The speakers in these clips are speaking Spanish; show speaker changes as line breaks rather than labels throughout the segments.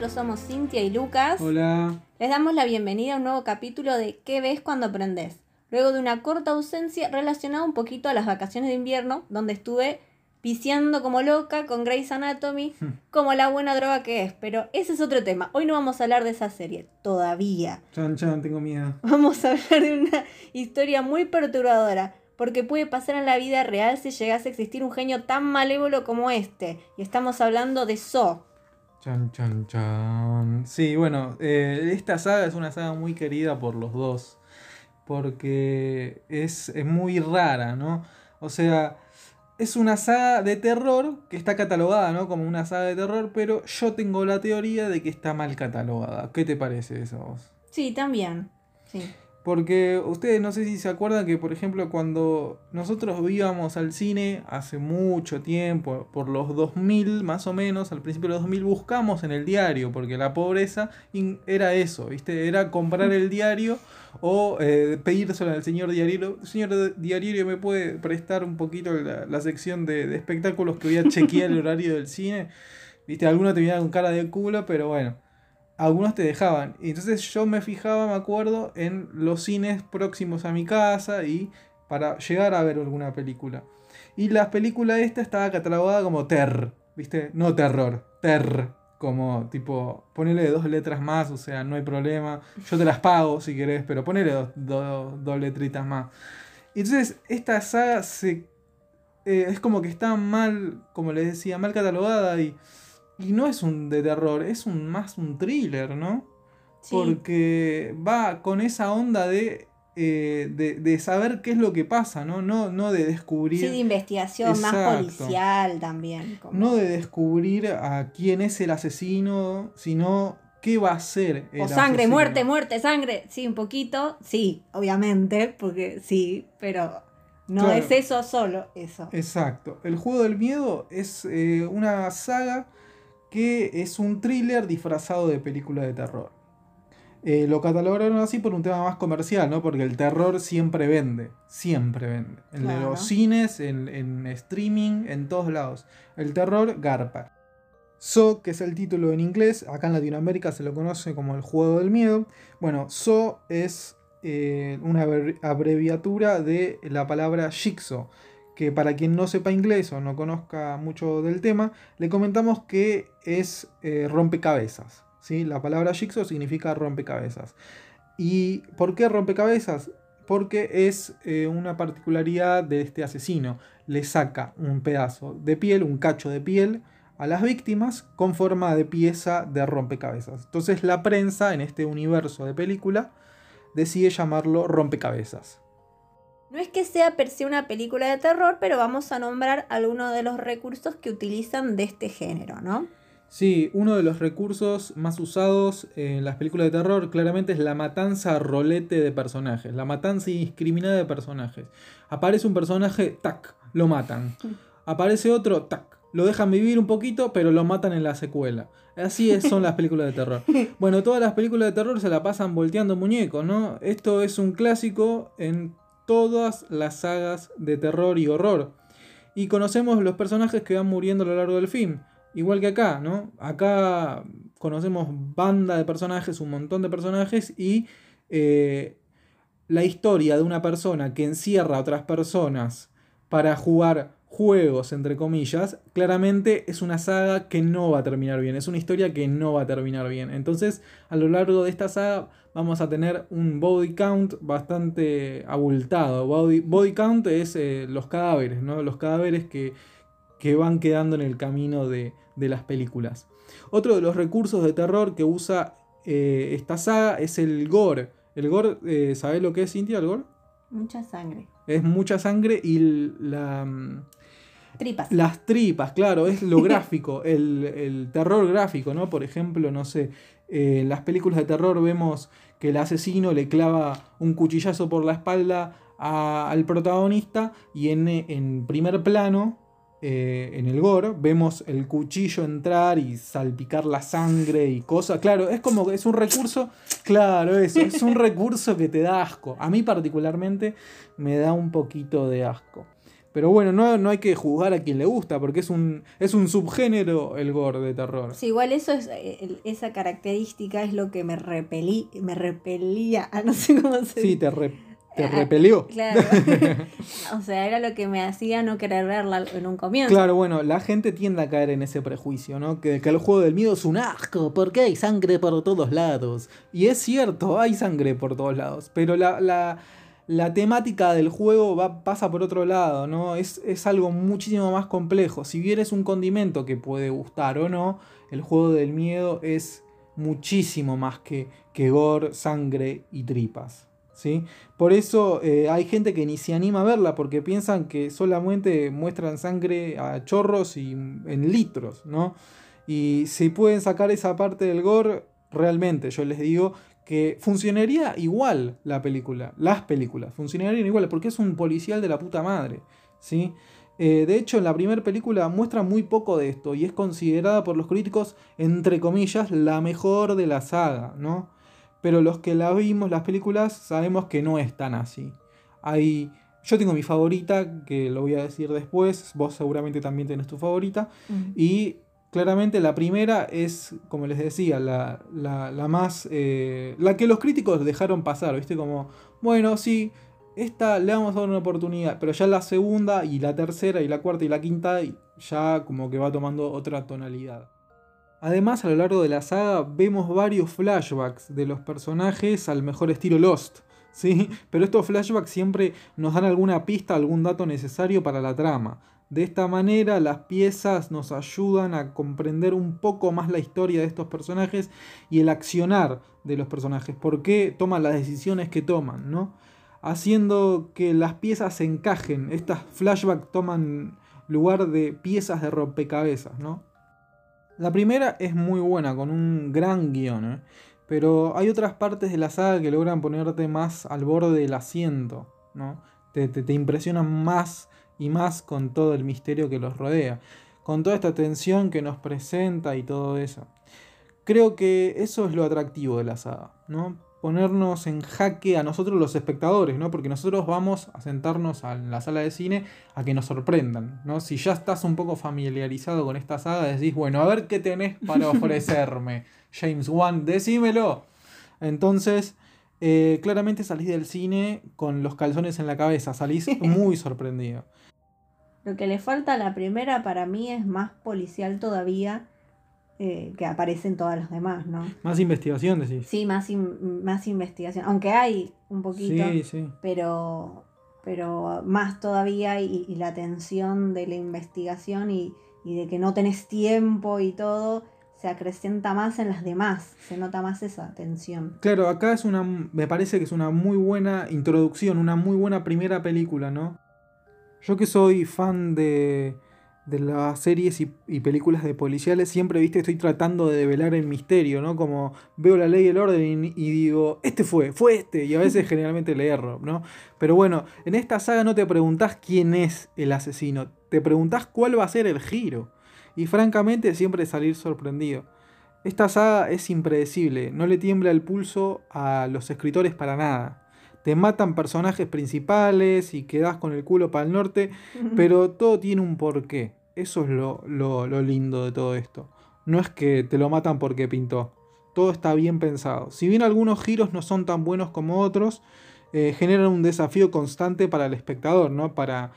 Nosotros somos Cintia y Lucas.
Hola.
Les damos la bienvenida a un nuevo capítulo de ¿Qué ves cuando aprendes? Luego de una corta ausencia relacionada un poquito a las vacaciones de invierno, donde estuve viciando como loca con Grey's Anatomy, como la buena droga que es. Pero ese es otro tema. Hoy no vamos a hablar de esa serie, todavía.
Chan, chan, tengo miedo.
Vamos a hablar de una historia muy perturbadora, porque puede pasar en la vida real si llegase a existir un genio tan malévolo como este. Y estamos hablando de So.
Chan, chan, chan. Sí, bueno, eh, esta saga es una saga muy querida por los dos. Porque es, es muy rara, ¿no? O sea, es una saga de terror que está catalogada, ¿no? Como una saga de terror, pero yo tengo la teoría de que está mal catalogada. ¿Qué te parece eso vos?
Sí, también. Sí.
Porque ustedes no sé si se acuerdan que, por ejemplo, cuando nosotros íbamos al cine hace mucho tiempo, por los 2000 más o menos, al principio de los 2000, buscamos en el diario, porque la pobreza era eso, ¿viste? Era comprar el diario o eh, pedírselo al señor diario. Señor diario, ¿me puede prestar un poquito la, la sección de, de espectáculos que voy a chequear el horario del cine? ¿Viste? Algunos te miraban con cara de culo, pero bueno algunos te dejaban. Y entonces yo me fijaba, me acuerdo, en los cines próximos a mi casa y para llegar a ver alguna película. Y la película esta estaba catalogada como ter, ¿viste? No terror, ter. Como tipo, ponele dos letras más, o sea, no hay problema. Yo te las pago si querés, pero ponele dos, dos, dos letritas más. Entonces esta saga se, eh, es como que está mal, como les decía, mal catalogada y... Y no es un de terror, es un más un thriller, ¿no?
Sí.
Porque va con esa onda de, eh, de, de saber qué es lo que pasa, ¿no? No, no de descubrir.
Sí, de investigación, más policial también. como-
No de descubrir a quién es el asesino, sino qué va a el
O sangre,
asesino.
muerte, muerte, sangre. Sí, un poquito. Sí, obviamente, porque sí, pero no
Claro.
es eso solo, eso.
Exacto. El juego del miedo es eh, una saga que es un thriller disfrazado de película de terror. Eh, lo catalogaron así por un tema más comercial, ¿no? Porque el terror siempre vende, siempre vende. En
Claro.
los cines, en, en streaming, en todos lados. El terror garpa. So, que es el título en inglés, acá en Latinoamérica se lo conoce como el juego del miedo. Bueno, So es eh, una abrevi- abreviatura de la palabra Jigsaw, que para quien no sepa inglés o no conozca mucho del tema, le comentamos que es eh, rompecabezas. ¿sí? La palabra Jigsaw significa rompecabezas. ¿Y por qué rompecabezas? Porque es eh, una particularidad de este asesino. Le saca un pedazo de piel, un cacho de piel, a las víctimas con forma de pieza de rompecabezas. Entonces la prensa en este universo de película decide llamarlo rompecabezas.
No es que sea per se una película de terror, pero vamos a nombrar algunos de los recursos que utilizan de este género, ¿no?
Sí, uno de los recursos más usados en las películas de terror claramente es la matanza a rolete de personajes, la matanza indiscriminada de personajes. Aparece un personaje, tac, lo matan. Aparece otro, tac, lo dejan vivir un poquito, pero lo matan en la secuela. Así es- son las películas de terror. Bueno, todas las películas de terror se la pasan volteando muñecos, ¿no? Esto es un clásico en todas las sagas de terror y horror. Y conocemos los personajes que van muriendo a lo largo del film. Igual que acá, ¿no? Acá conocemos banda de personajes, un montón de personajes y eh, la historia de una persona que encierra a otras personas para jugar juegos, entre comillas, claramente es una saga que no va a terminar bien, es una historia que no va a terminar bien. Entonces, a lo largo de esta saga vamos a tener un body count bastante abultado. Body, body count es eh, los cadáveres, ¿no? Los cadáveres que, que van quedando en el camino de, de las películas. Otro de los recursos de terror que usa eh, esta saga es el gore. El gore, eh, ¿sabés lo que es, Cintia, el gore?
Mucha sangre.
Es mucha sangre y la, mm,
Tripas.
las tripas, claro, es lo gráfico, el, el terror gráfico, ¿no? Por ejemplo, no sé, en las películas de terror vemos que el asesino le clava un cuchillazo por la espalda a- al protagonista y en, en primer plano, eh, en el gore, vemos el cuchillo entrar y salpicar la sangre y cosas. Claro, es como que es un recurso, claro, eso, es un recurso que te da asco. A mí particularmente me da un poquito de asco. Pero bueno, no, no hay que juzgar a quien le gusta, porque es un, es un subgénero el gore de terror.
Sí, igual eso es, eh, esa característica es lo que me repelí, me repelía, ah, no sé cómo se
Sí, te, te ah, repelió.
Claro. o sea, era lo que me hacía no querer verla en un comienzo.
Claro, bueno, la gente tiende a caer en ese prejuicio, ¿no? Que, que el juego del miedo es un asco, porque hay sangre por todos lados. Y es cierto, hay sangre por todos lados. Pero la, la la temática del juego va, pasa por otro lado, ¿no? Es, es, algo muchísimo más complejo. Si bien es un condimento que puede gustar o no, el juego del miedo es muchísimo más que, que gore, sangre y tripas. ¿sí? Por eso eh, hay gente que ni se anima a verla porque piensan que solamente muestran sangre a chorros y en litros, ¿no? Y si pueden sacar esa parte del gore, realmente yo les digo que funcionaría igual la película, las películas, funcionarían igual, porque es un policial de la puta madre, ¿sí? Eh, de hecho, en la primera película muestra muy poco de esto y es considerada por los críticos, entre comillas, la mejor de la saga, ¿no? Pero los que la vimos, las películas, sabemos que no es tan así. Hay, yo tengo mi favorita, que lo voy a decir después, vos seguramente también tenés tu favorita, y Claramente la primera es, como les decía, la, más... Eh, la que los críticos dejaron pasar, ¿viste? Como, bueno, sí, esta le vamos a dar una oportunidad, pero ya la segunda y la tercera y la cuarta y la quinta ya como que va tomando otra tonalidad. Además, a lo largo de la saga vemos varios flashbacks de los personajes al mejor estilo Lost, ¿sí? Pero estos flashbacks siempre nos dan alguna pista, algún dato necesario para la trama. De esta manera las piezas nos ayudan a comprender un poco más la historia de estos personajes y el accionar de los personajes, por qué toman las decisiones que toman, ¿no? Haciendo que las piezas se encajen, estas flashbacks toman lugar de piezas de rompecabezas, ¿no? La primera es muy buena, con un gran guion, ¿eh? pero hay otras partes de la saga que logran ponerte más al borde del asiento, ¿no? Te, te, te impresionan más y más con todo el misterio que los rodea, con toda esta tensión que nos presenta y todo eso. Creo que eso es lo atractivo de la saga, ¿no? Ponernos en jaque a nosotros los espectadores, ¿no? Porque nosotros vamos a sentarnos en la sala de cine a que nos sorprendan, ¿no? Si ya estás un poco familiarizado con esta saga, decís, bueno, a ver qué tenés para ofrecerme, James Wan, decímelo. Entonces, eh, claramente salís del cine con los calzones en la cabeza, salís muy sorprendido.
Lo que le falta a la primera para mí es más policial todavía eh, que aparecen todas las demás, ¿no?
Más investigación, decís.
Sí, más, más investigación. Aunque hay un poquito, sí, sí. Pero, pero más todavía y, la tensión de la investigación y, y de que no tenés tiempo y todo se acrecenta más en las demás, se nota más esa tensión.
Claro, acá es una, me parece que es una muy buena introducción, una muy buena primera película, ¿no? Yo que soy fan de, de las series y, películas de policiales, siempre, viste, estoy tratando de develar el misterio, ¿no? Como veo la ley y el orden y, digo, este fue, fue este, y a veces generalmente le erro, ¿no? Pero bueno, en esta saga no te preguntás quién es el asesino, te preguntás cuál va a ser el giro. Y francamente siempre salir sorprendido. Esta saga es impredecible, no le tiembla el pulso a los escritores para nada te matan personajes principales y quedas con el culo para el norte, pero todo tiene un porqué. Eso es lo, lindo de todo esto. No es que te lo matan porque pintó. Todo está bien pensado. Si bien algunos giros no son tan buenos como otros, eh, generan un desafío constante para el espectador, ¿no? Para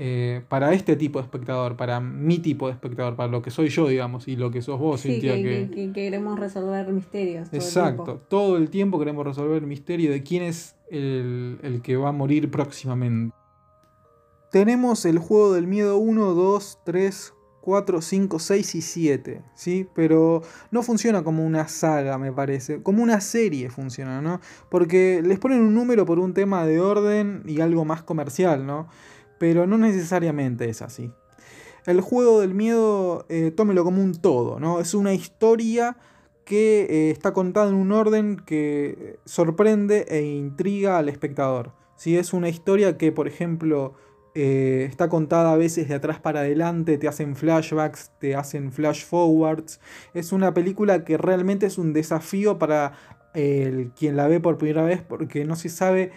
eh, para este tipo de espectador, para mi tipo de espectador, para lo que soy yo, digamos, y lo que sos vos,
Cintia. Que, queremos resolver misterios.
Exacto, todo el tiempo queremos resolver el misterio de quién es el, el, que va a morir próximamente. Tenemos el juego del miedo 1, 2, 3, 4, 5, 6 y 7, ¿sí? Pero no funciona como una saga, me parece. Como una serie funciona, ¿no? Porque les ponen un número por un tema de orden y algo más comercial, ¿no? Pero no necesariamente es así. El juego del miedo, eh, tómelo como un todo, ¿no? Es una historia que eh, está contada en un orden que sorprende e intriga al espectador. Si Es una historia que, por ejemplo, eh, está contada a veces de atrás para adelante, te hacen flashbacks, te hacen flash forwards. Es una película que realmente es un desafío para el, quien la ve por primera vez porque no se sabe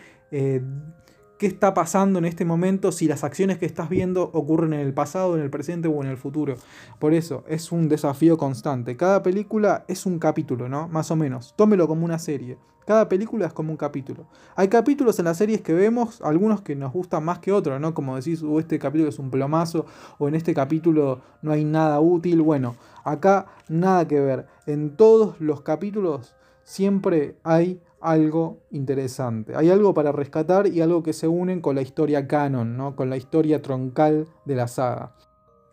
qué está pasando en este momento, si las acciones que estás viendo ocurren en el pasado, en el presente o en el futuro. Por eso, es un desafío constante. Cada película es un capítulo, ¿no? Más o menos. Tómelo como una serie. Cada película es como un capítulo. Hay capítulos en las series que vemos, algunos que nos gustan más que otros, ¿no? Como decís, o uh, este capítulo es un plomazo, o en este capítulo no hay nada útil. Bueno, acá nada que ver. En todos los capítulos siempre hay algo interesante. Hay algo para rescatar y algo que se unen con la historia canon, ¿no? con la historia troncal de la saga.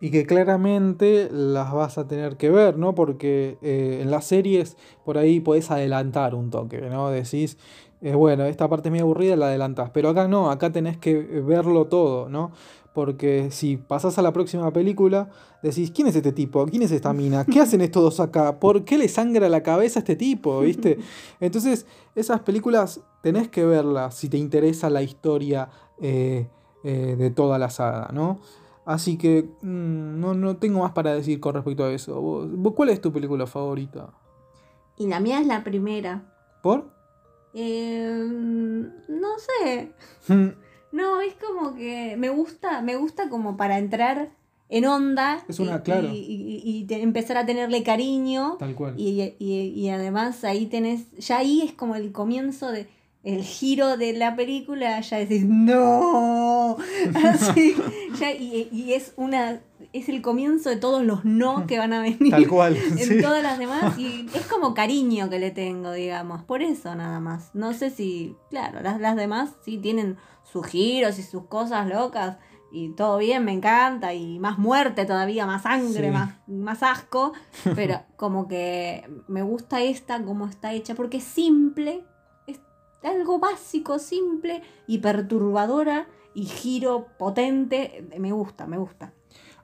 Y que claramente las vas a tener que ver, ¿no? Porque eh, en las series por ahí podés adelantar un toque, ¿no? Decís, eh, bueno, esta parte es muy aburrida, la adelantás. Pero acá no, acá tenés que verlo todo, ¿no? Porque si pasás a la próxima película, decís, ¿quién es este tipo? ¿Quién es esta mina? ¿Qué hacen estos dos acá? ¿Por qué le sangra la cabeza a este tipo? ¿Viste? Entonces, esas películas tenés que verlas si te interesa la historia eh, eh, de toda la saga, ¿no? Así que mm, no, no, tengo más para decir con respecto a eso. ¿Cuál es tu película favorita?
Y la mía es la primera.
¿Por?
Eh, no sé. No, es como que me gusta, me gusta como para entrar en onda
es una,
y,
claro.
y, empezar a tenerle cariño.
Tal cual.
Y, además ahí tenés, ya ahí es como el comienzo de el giro de la película, ya decís, no, así, ya, y, es una, es el comienzo de todos los no que van a venir
Tal cual,
en todas las demás, y es como cariño que le tengo, digamos, por eso nada más, no sé si, claro, las, las demás sí tienen sus giros y sus cosas locas. Y todo bien, me encanta. Y más muerte todavía, más sangre, más, más asco. Pero como que me gusta esta como está hecha. Porque es simple. Es algo básico, simple y perturbadora. Y giro potente. Me gusta, me gusta.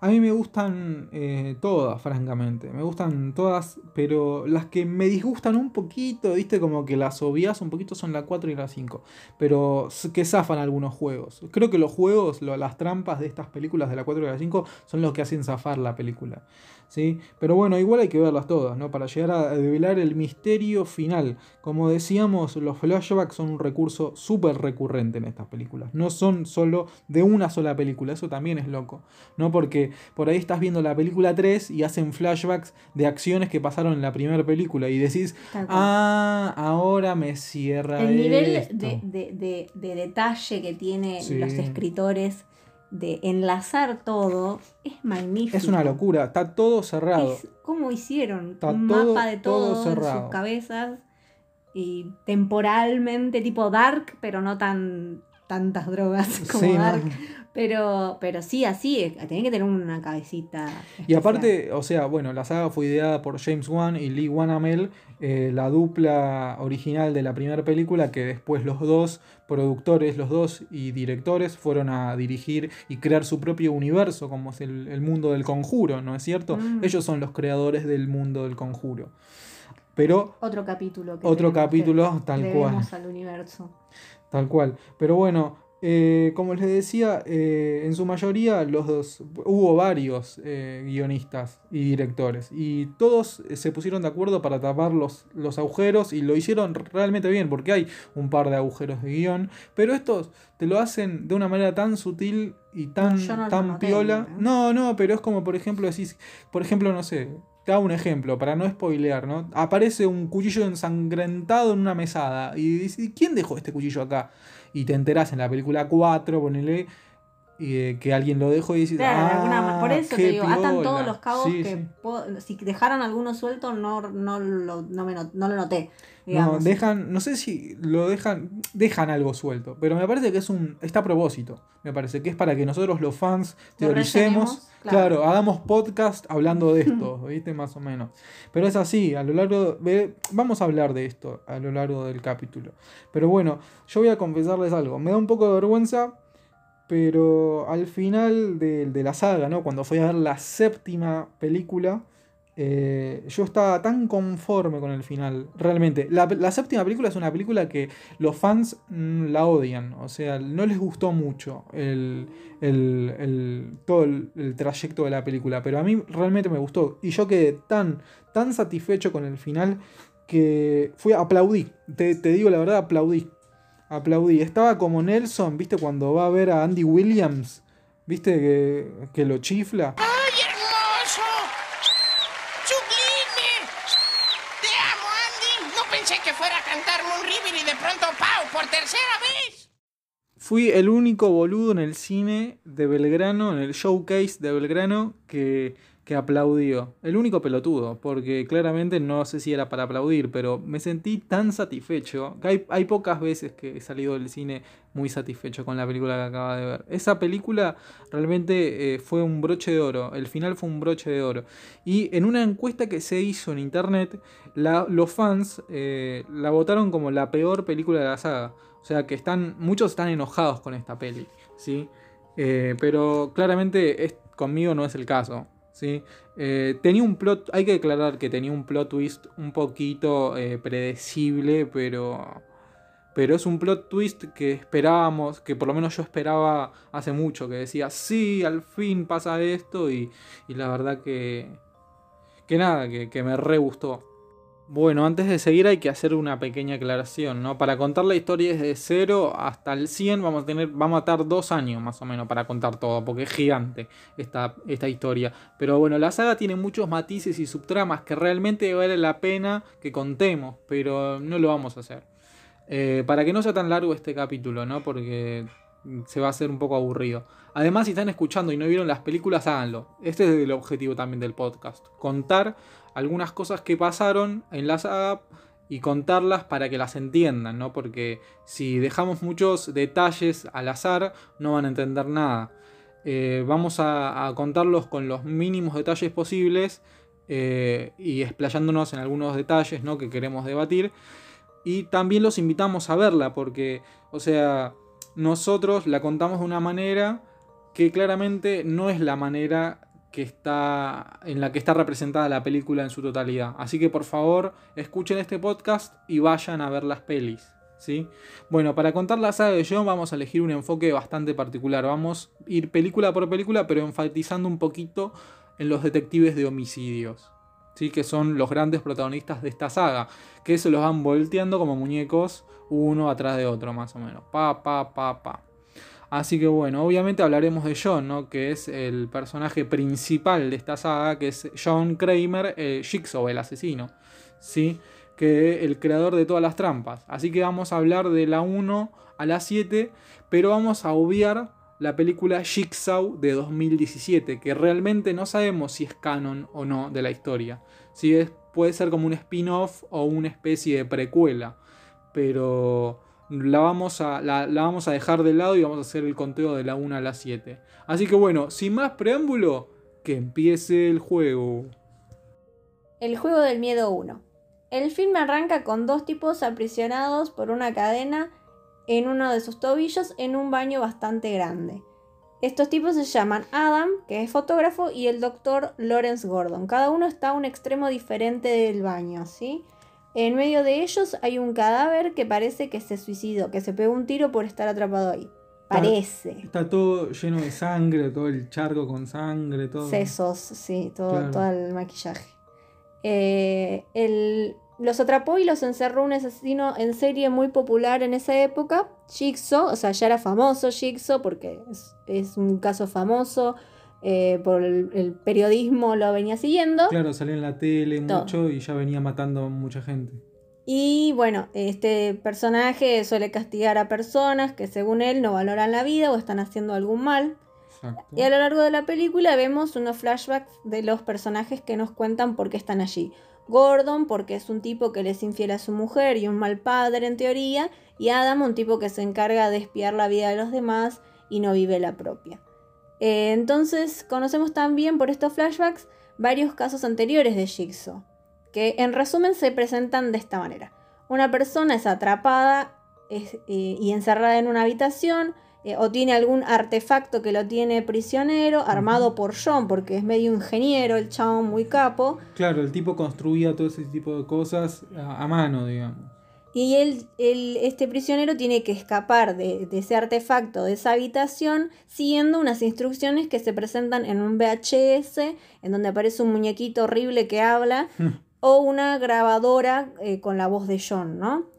A mí me gustan eh, todas, francamente. Me gustan todas, pero las que me disgustan un poquito, viste, como que las obvias un poquito son la 4 y la 5. Pero que zafan algunos juegos. Creo que los juegos, las trampas de estas películas de la 4 y la 5 son los que hacen zafar la película. ¿Sí? Pero bueno, igual hay que verlas todas, ¿no? Para llegar a develar el misterio final. Como decíamos, los flashbacks son un recurso súper recurrente en estas películas. No son solo de una sola película, eso también es loco, ¿no? Porque por ahí estás viendo la película 3 y hacen flashbacks de acciones que pasaron en la primera película y decís, ah, ahora me cierra.
El nivel de, detalle que tienen los escritores de enlazar todo es magnífico.
Es una locura, está todo cerrado. Es
como hicieron un mapa de todo, en sus cabezas y temporalmente tipo dark, pero no tan tantas drogas como dark. Pero, pero sí, así, eh, tiene que tener una cabecita.
Y aparte, o sea, bueno, la saga fue ideada por James Wan y Lee Wanamel, eh, la dupla original de la primera película, que después los dos productores, los dos y directores fueron a dirigir y crear su propio universo, como es el, mundo del conjuro, ¿no es cierto? Mm. Ellos son los creadores del mundo del conjuro. Pero
otro capítulo
otro capítulo tal cual
al universo
tal cual pero bueno eh, como les decía, eh, en su mayoría los dos, hubo varios eh, guionistas y directores y todos se pusieron de acuerdo para tapar los, los, agujeros y lo hicieron realmente bien porque hay un par de agujeros de guion, pero estos te lo hacen de una manera tan sutil y tan, tan piola. No, no, pero es como por ejemplo decís, por ejemplo, no sé, te hago un ejemplo, para no spoilear, ¿no? Aparece un cuchillo ensangrentado en una mesada. Y dices, ¿quién dejó este cuchillo acá? Y te enteras en la película 4, ponele, y, que alguien lo dejó y dices, ah,
por eso te digo, atan todos los cabos que si dejaron alguno suelto no, no, lo, no, me, no lo noté.
No, dejan, no sé si lo dejan, dejan algo suelto, pero me parece que es un, está a propósito, me parece que es para que nosotros los fans teoricemos, claro. hagamos podcast hablando de esto, ¿viste? Más o menos. Pero es así, a lo largo, de, vamos a hablar de esto a lo largo del capítulo. Pero bueno, yo voy a confesarles algo, me da un poco de vergüenza, pero al final de, de la saga, ¿no? Cuando fui a ver la séptima película, eh, yo estaba tan conforme con el final, realmente. La, séptima película es una película que los fans mm, la odian, o sea, no les gustó mucho el, todo el, trayecto de la película, pero a mí realmente me gustó y yo quedé tan, tan satisfecho con el final que fui aplaudí, te, te digo la verdad, aplaudí. Aplaudí. Estaba como Nelson, ¿viste? Cuando va a ver a Andy Williams, ¿viste? Que, que lo chifla.
¡Ay, hermoso! ¡Sublime! ¡Te amo, Andy! No pensé que fuera a cantarme un River y de pronto ¡pau! por tercera vez.
Fui el único boludo en el cine de Belgrano, en el showcase de Belgrano, que, que aplaudió. El único pelotudo, porque claramente no sé si era para aplaudir, pero me sentí tan satisfecho. Que hay, hay pocas veces que he salido del cine muy satisfecho con la película que acaba de ver. Esa película realmente eh, fue un broche de oro. El final fue un broche de oro. Y en una encuesta que se hizo en internet, la- los fans eh, la votaron como la peor película de la saga. O sea que están. Muchos están enojados con esta peli. ¿Sí? Eh, pero claramente es- conmigo no es el caso. ¿Sí? Eh, tenía un plot. Hay que declarar que tenía un plot twist un poquito eh, predecible, pero. Pero es un plot twist que esperábamos, que por lo menos yo esperaba hace mucho, que decía, sí, al fin pasa esto, y, y la verdad que. Que nada, que, que me re gustó. Bueno, antes de seguir hay que hacer una pequeña aclaración, ¿no? Para contar la historia desde 0 hasta el 100 vamos a tener, vamos a tardar dos años más o menos para contar todo, porque es gigante esta, esta historia. Pero bueno, la saga tiene muchos matices y subtramas que realmente vale la pena que contemos, pero no lo vamos a hacer. Eh, para que no sea tan largo este capítulo, ¿no? Porque se va a hacer un poco aburrido. Además, si están escuchando y no vieron las películas, háganlo. Este es el objetivo también del podcast. Contar algunas cosas que pasaron en la saga y contarlas para que las entiendan, ¿no? Porque si dejamos muchos detalles al azar, no van a entender nada. Eh, vamos a, contarlos con los mínimos detalles posibles eh, y explayándonos en algunos detalles ¿no? que queremos debatir. Y también los invitamos a verla porque, o sea, nosotros la contamos de una manera que claramente no es la manera que está en la que está representada la película en su totalidad. Así que por favor, escuchen este podcast y vayan a ver las pelis, ¿sí? Bueno, para contar la saga de John vamos a elegir un enfoque bastante particular. Vamos a ir película por película, pero enfatizando un poquito en los detectives de homicidios. ¿sí? que son los grandes protagonistas de esta saga, que se los van volteando como muñecos uno atrás de otro, más o menos. Pa, pa, pa, pa. Así que bueno, obviamente hablaremos de John, ¿no? que es el personaje principal de esta saga, que es John Kramer, eh, Jigsaw, el asesino, ¿sí? que el creador de todas las trampas. Así que vamos a hablar de la 1 a la 7, pero vamos a obviar la película Jigsaw de 2017, que realmente no sabemos si es canon o no de la historia. Si puede ser como un spin-off o una especie de precuela, pero la vamos, a, la, vamos a dejar de lado y vamos a hacer el conteo de la 1 a la 7. Así que bueno, sin más preámbulo, que empiece el juego.
El juego del miedo 1. El film arranca con dos tipos aprisionados por una cadena en uno de sus tobillos en un baño bastante grande. Estos tipos se llaman Adam, que es fotógrafo, y el doctor Lawrence Gordon. Cada uno está a un extremo diferente del baño, ¿sí? En medio de ellos hay un cadáver que parece que se suicidó, que se pegó un tiro por estar atrapado ahí. Parece.
Está todo lleno de sangre, todo el charco con sangre, todo.
Sesos, sí, todo,
Claro.
todo el maquillaje. Eh, el- los atrapó y los encerró un asesino en serie muy popular en esa época, Jigsaw, o sea, ya era famoso Jigsaw porque es, es un caso famoso, eh, por el, el periodismo lo venía siguiendo.
Claro, salió en la tele
Todo.
mucho y ya venía matando a mucha gente.
Y bueno, este personaje suele castigar a personas que según él no valoran la vida o están haciendo algún mal.
Exacto.
Y a lo largo de la película vemos unos flashbacks de los personajes que nos cuentan por qué están allí. Gordon, porque es un tipo que le es infiel a su mujer y un mal padre en teoría. Y Adam, un tipo que se encarga de espiar la vida de los demás y no vive la propia. Eh, entonces conocemos también por estos flashbacks varios casos anteriores de Jigsaw, que en resumen se presentan de esta manera. Una persona es atrapada es, eh, y encerrada en una habitación, eh, o tiene algún artefacto que lo tiene prisionero, armado por John, porque es medio ingeniero, el chabón muy capo,
Claro, el tipo construía todo ese tipo de cosas a, a mano, digamos.
Y él, él- este prisionero tiene que escapar de, de ese artefacto, de esa habitación, siguiendo unas instrucciones que se presentan en un VHS, en donde aparece un muñequito horrible que habla, o una grabadora eh, con la voz de John, ¿no?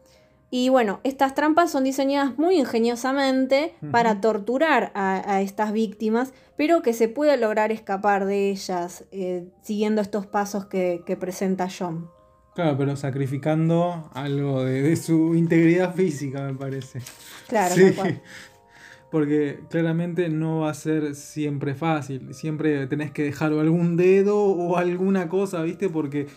Y bueno, estas trampas son diseñadas muy ingeniosamente para torturar a, a estas víctimas, pero que se puede lograr escapar de ellas eh, siguiendo estos pasos que, que presenta John.
Claro, pero sacrificando algo de, de su integridad física, me parece.
Claro,
Sí, porque claramente no va a ser siempre fácil. Siempre tenés que dejar algún dedo o alguna cosa, ¿viste? Porque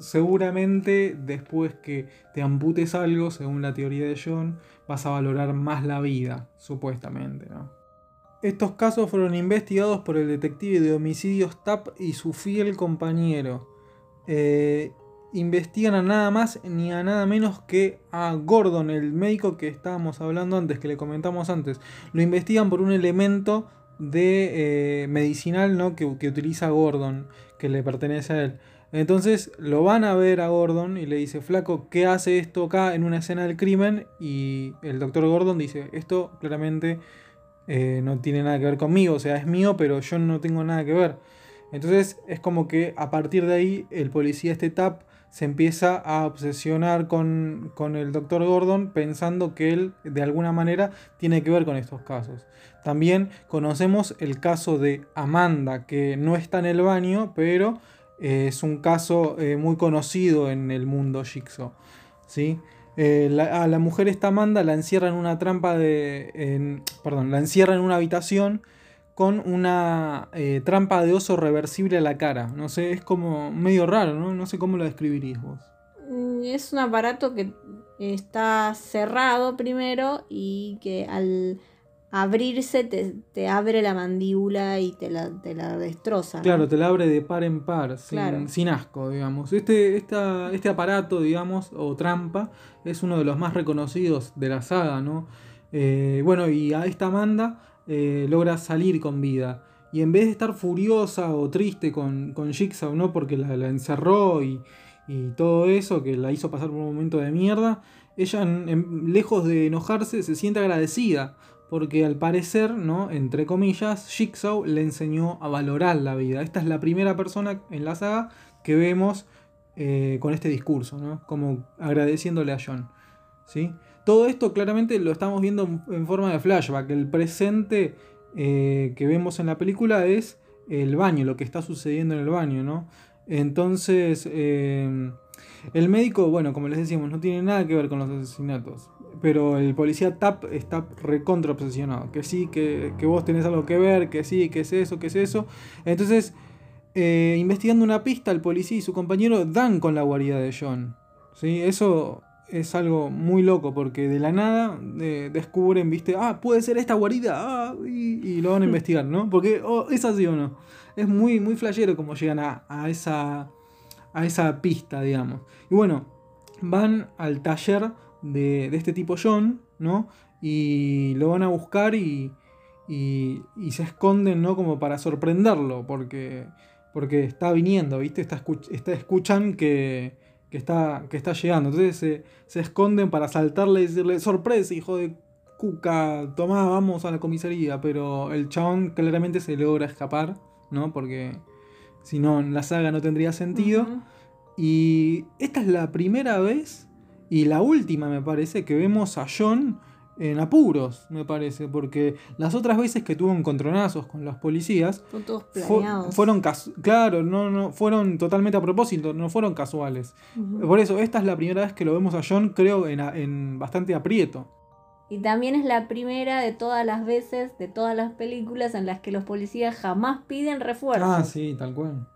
seguramente después que te amputes algo, según la teoría de John, vas a valorar más la vida, supuestamente, ¿no? Estos casos fueron investigados por el detective de homicidios Tapp y su fiel compañero. Eh, investigan a nada más ni a nada menos que a Gordon, el médico que estábamos hablando antes, que le comentamos antes. Lo investigan por un elemento de eh, medicinal ¿no? que, que utiliza Gordon, que le pertenece a él. Entonces lo van a ver a Gordon y le dice, flaco, ¿qué hace esto acá en una escena del crimen? Y el doctor Gordon dice, esto claramente eh, no tiene nada que ver conmigo, o sea, es mío, pero yo no tengo nada que ver. Entonces es como que a partir de ahí el policía este TAP se empieza a obsesionar con, con el doctor Gordon pensando que él de alguna manera tiene que ver con estos casos. También conocemos el caso de Amanda, que no está en el baño, pero eh, es un caso eh, muy conocido en el mundo Jigsaw. ¿sí? Eh, la- a la mujer esta Amanda la encierra en una trampa de... en- perdón, la encierra en una habitación con una eh, trampa de oso reversible a la cara. No sé, es como medio raro, ¿no? No sé cómo lo describirías vos.
Mm, Es un aparato que está cerrado primero y que al abrirse te, te abre la mandíbula y te la, te la destroza. ¿no?
Claro, te la abre de par en par, sin,
Claro.
sin asco, digamos. Este, esta- este aparato, digamos, o trampa, es uno de los más reconocidos de la saga, ¿no? Eh, bueno, y a esta Amanda eh, logra salir con vida. Y en vez de estar furiosa o triste con, con Jigsaw, ¿no? Porque la, encerró y, y todo eso, que la hizo pasar por un momento de mierda, ella, lejos de enojarse, se siente agradecida. Porque al parecer, ¿no? Entre comillas, Jigsaw le enseñó a valorar la vida. Esta es la primera persona en la saga que vemos eh, con este discurso, ¿no? Como agradeciéndole a John. ¿sí? Todo esto claramente lo estamos viendo en- forma de flashback. El presente eh, que vemos en la película es el baño, lo que está sucediendo en el baño, ¿no? Entonces, eh, el médico, bueno, como les decíamos, no tiene nada que ver con los asesinatos. Pero el policía TAP está recontra obsesionado. Que sí, que, que vos tenés algo que ver, que sí, que es eso, que es eso. Entonces, eh, investigando una pista, el policía y su compañero dan con la guarida de John. ¿sí? Eso es algo muy loco porque de la nada eh, descubren, viste, ah, puede ser esta guarida, ah, y, y lo van a investigar, ¿no? Porque oh, es así o no. Es muy, muy flashero como llegan a, a esa, a esa pista, digamos. Y bueno, van al taller de, de este tipo John, ¿no? Y lo van a buscar y, y, y se esconden, ¿no? Como para sorprenderlo, porque, porque está viniendo, ¿viste? Está, escuch- está- escuchan que, que, está, que está llegando. Entonces se, se esconden para saltarle y decirle, sorpresa, hijo de cuca, tomá, vamos a la comisaría. Pero el chabón claramente se logra escapar, ¿no? Porque si no, la saga no tendría sentido. Y esta es la primera vez y la última, me parece, que vemos a John en apuros, me parece, porque las otras veces que tuvo encontronazos con los policías
Son todos
fu-
planeados.
fueron claro, no, no, fueron totalmente a propósito, no fueron casuales. Por eso, esta es la primera vez que lo vemos a John, creo, en, en bastante aprieto.
Y también es la primera de todas las veces, de todas las películas en las que los policías jamás piden refuerzos.
Ah, sí, tal cual.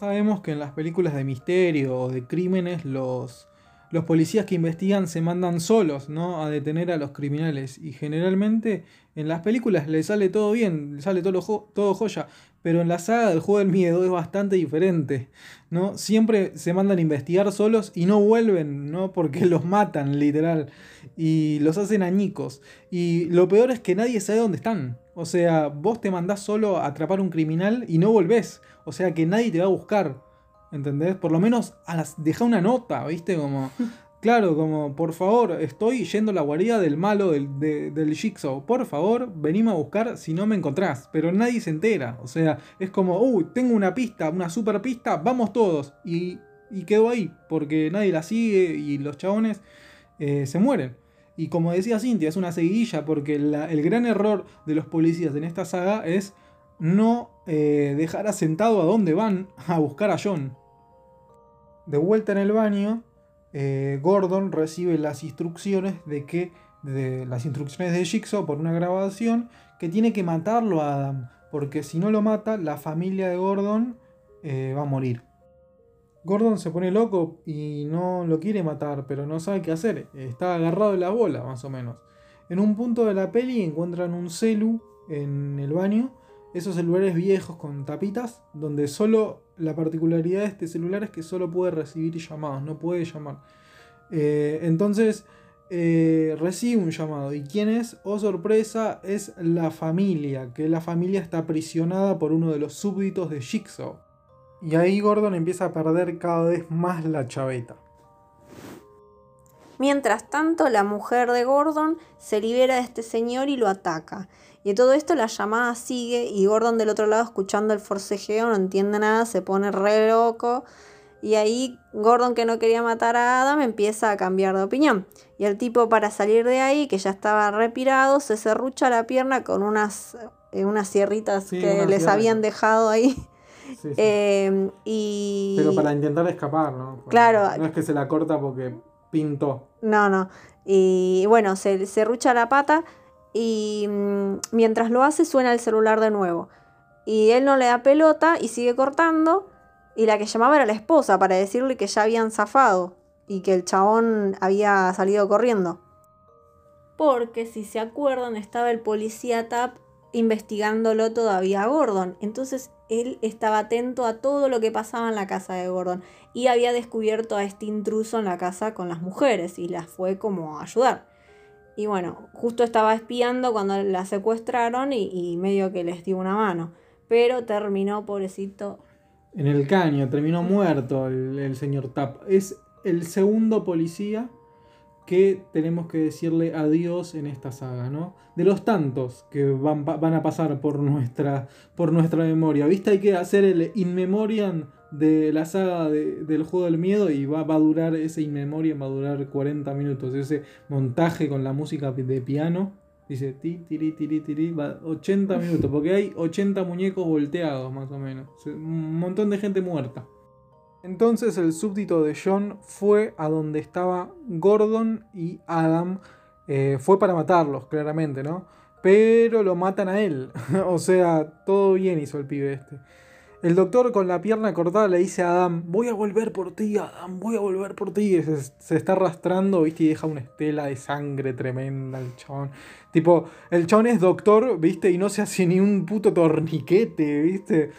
Sabemos que en las películas de misterio o de crímenes los, los policías que investigan se mandan solos, ¿no? A detener a los criminales. Y generalmente en las películas le sale todo bien, le sale todo, todo joya. Pero en la saga del juego del miedo es bastante diferente, ¿no? Siempre se mandan a investigar solos y no vuelven, ¿no? Porque los matan, literal. Y los hacen añicos. Y lo peor es que nadie sabe dónde están. O sea, vos te mandás solo a atrapar un criminal y no volvés. O sea que nadie te va a buscar. ¿Entendés? Por lo menos a las, deja una nota, ¿viste? Como. Claro, como, por favor, estoy yendo a la guarida del malo del, de- del Jigsaw. Por favor, venime a buscar si no me encontrás. Pero nadie se entera. O sea, es como, uy, tengo una pista, una super pista, vamos todos. Y, y quedó ahí, porque nadie la sigue y los chabones eh, se mueren. Y como decía Cintia, es una seguidilla porque la- el gran error de los policías en esta saga es no eh, dejar asentado a dónde van a buscar a John. De vuelta en el baño, eh, Gordon recibe las instrucciones de que de las instrucciones de Jigsaw por una grabación que tiene que matarlo a Adam, porque si no lo mata, la familia de Gordon eh, va a morir. Gordon se pone loco y no lo quiere matar, pero no sabe qué hacer. Está agarrado de la bola, más o menos. En un punto de la peli encuentran un celu en el baño, esos celulares viejos con tapitas, donde solo la particularidad de este celular es que solo puede recibir llamados, no puede llamar. Eh, entonces eh, recibe un llamado. ¿Y quién es? Oh sorpresa, es la familia, que la familia está aprisionada por uno de los súbditos de Jigsaw. Y ahí Gordon empieza a perder cada vez más la chaveta.
Mientras tanto, la mujer de Gordon se libera de este señor y lo ataca. Y de todo esto la llamada sigue y Gordon del otro lado escuchando el forcejeo no entiende nada, se pone re loco. Y ahí Gordon que no quería matar a Adam empieza a cambiar de opinión. Y el tipo para salir de ahí, que ya estaba repirado, se serrucha la pierna con unas, eh, unas sierritas
Sí,
que les habían dejado ahí.
Sí, sí.
Eh, y...
Pero para intentar escapar, ¿no? Porque
Claro.
No es que se la corta porque pintó.
No, no. Y bueno, se, se rucha la pata y mm, mientras lo hace suena el celular de nuevo. Y él no le da pelota y sigue cortando. Y la que llamaba era la esposa para decirle que ya habían zafado y que el chabón había salido corriendo. Porque si se acuerdan estaba el policía Tap investigándolo todavía a Gordon. Entonces él estaba atento a todo lo que pasaba en la casa de Gordon y había descubierto a este intruso en la casa con las mujeres y las fue como a ayudar. Y bueno, justo estaba espiando cuando la secuestraron y, medio que les dio una mano. Pero terminó, pobrecito.
En el caño, terminó muerto el, señor Tap. Es el segundo policía que tenemos que decirle adiós en esta saga, ¿no? De los tantos que van, van a pasar por nuestra, por nuestra memoria. ¿Viste? Hay que hacer el in memoriam de la saga de- del juego del miedo y va, va a durar ese in memoriam, va a durar 40 minutos. Ese montaje con la música de piano. Dice ti, tiri, tiri, tiri, va 80 minutos, porque hay 80 muñecos volteados más o menos. Un montón de gente muerta. Entonces el súbdito de John fue a donde estaba Gordon y Adam. eh, fue para matarlos, claramente, ¿no? Pero lo matan a él. o sea, todo bien hizo el pibe este. El doctor con la pierna cortada le dice a Adam, voy a volver por ti, Adam, voy a volver por ti. Y Se, está arrastrando, viste, y deja una estela de sangre tremenda el chabón. Tipo, el chabón es doctor, viste, y no se hace ni un puto torniquete, viste.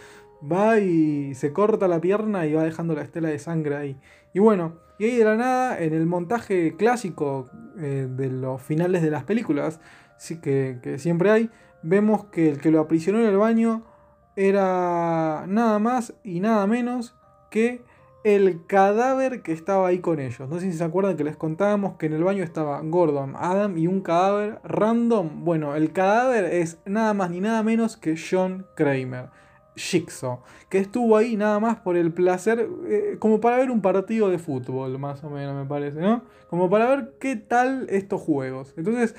Va y se corta la pierna y va dejando la estela de sangre ahí. Y bueno, y ahí de la nada, en el montaje clásico eh, de los finales de las películas, sí que siempre hay, vemos que el que lo aprisionó en el baño era nada más y nada menos que el cadáver que estaba ahí con ellos. No sé si se acuerdan que les contábamos que en el baño estaba Gordon, Adam y un cadáver random. Bueno, el cadáver es nada más ni nada menos que John Kramer. Jigsaw, que estuvo ahí nada más por el placer, eh, como para ver un partido de fútbol, más o menos me parece, ¿no? Como para ver qué tal estos juegos. Entonces,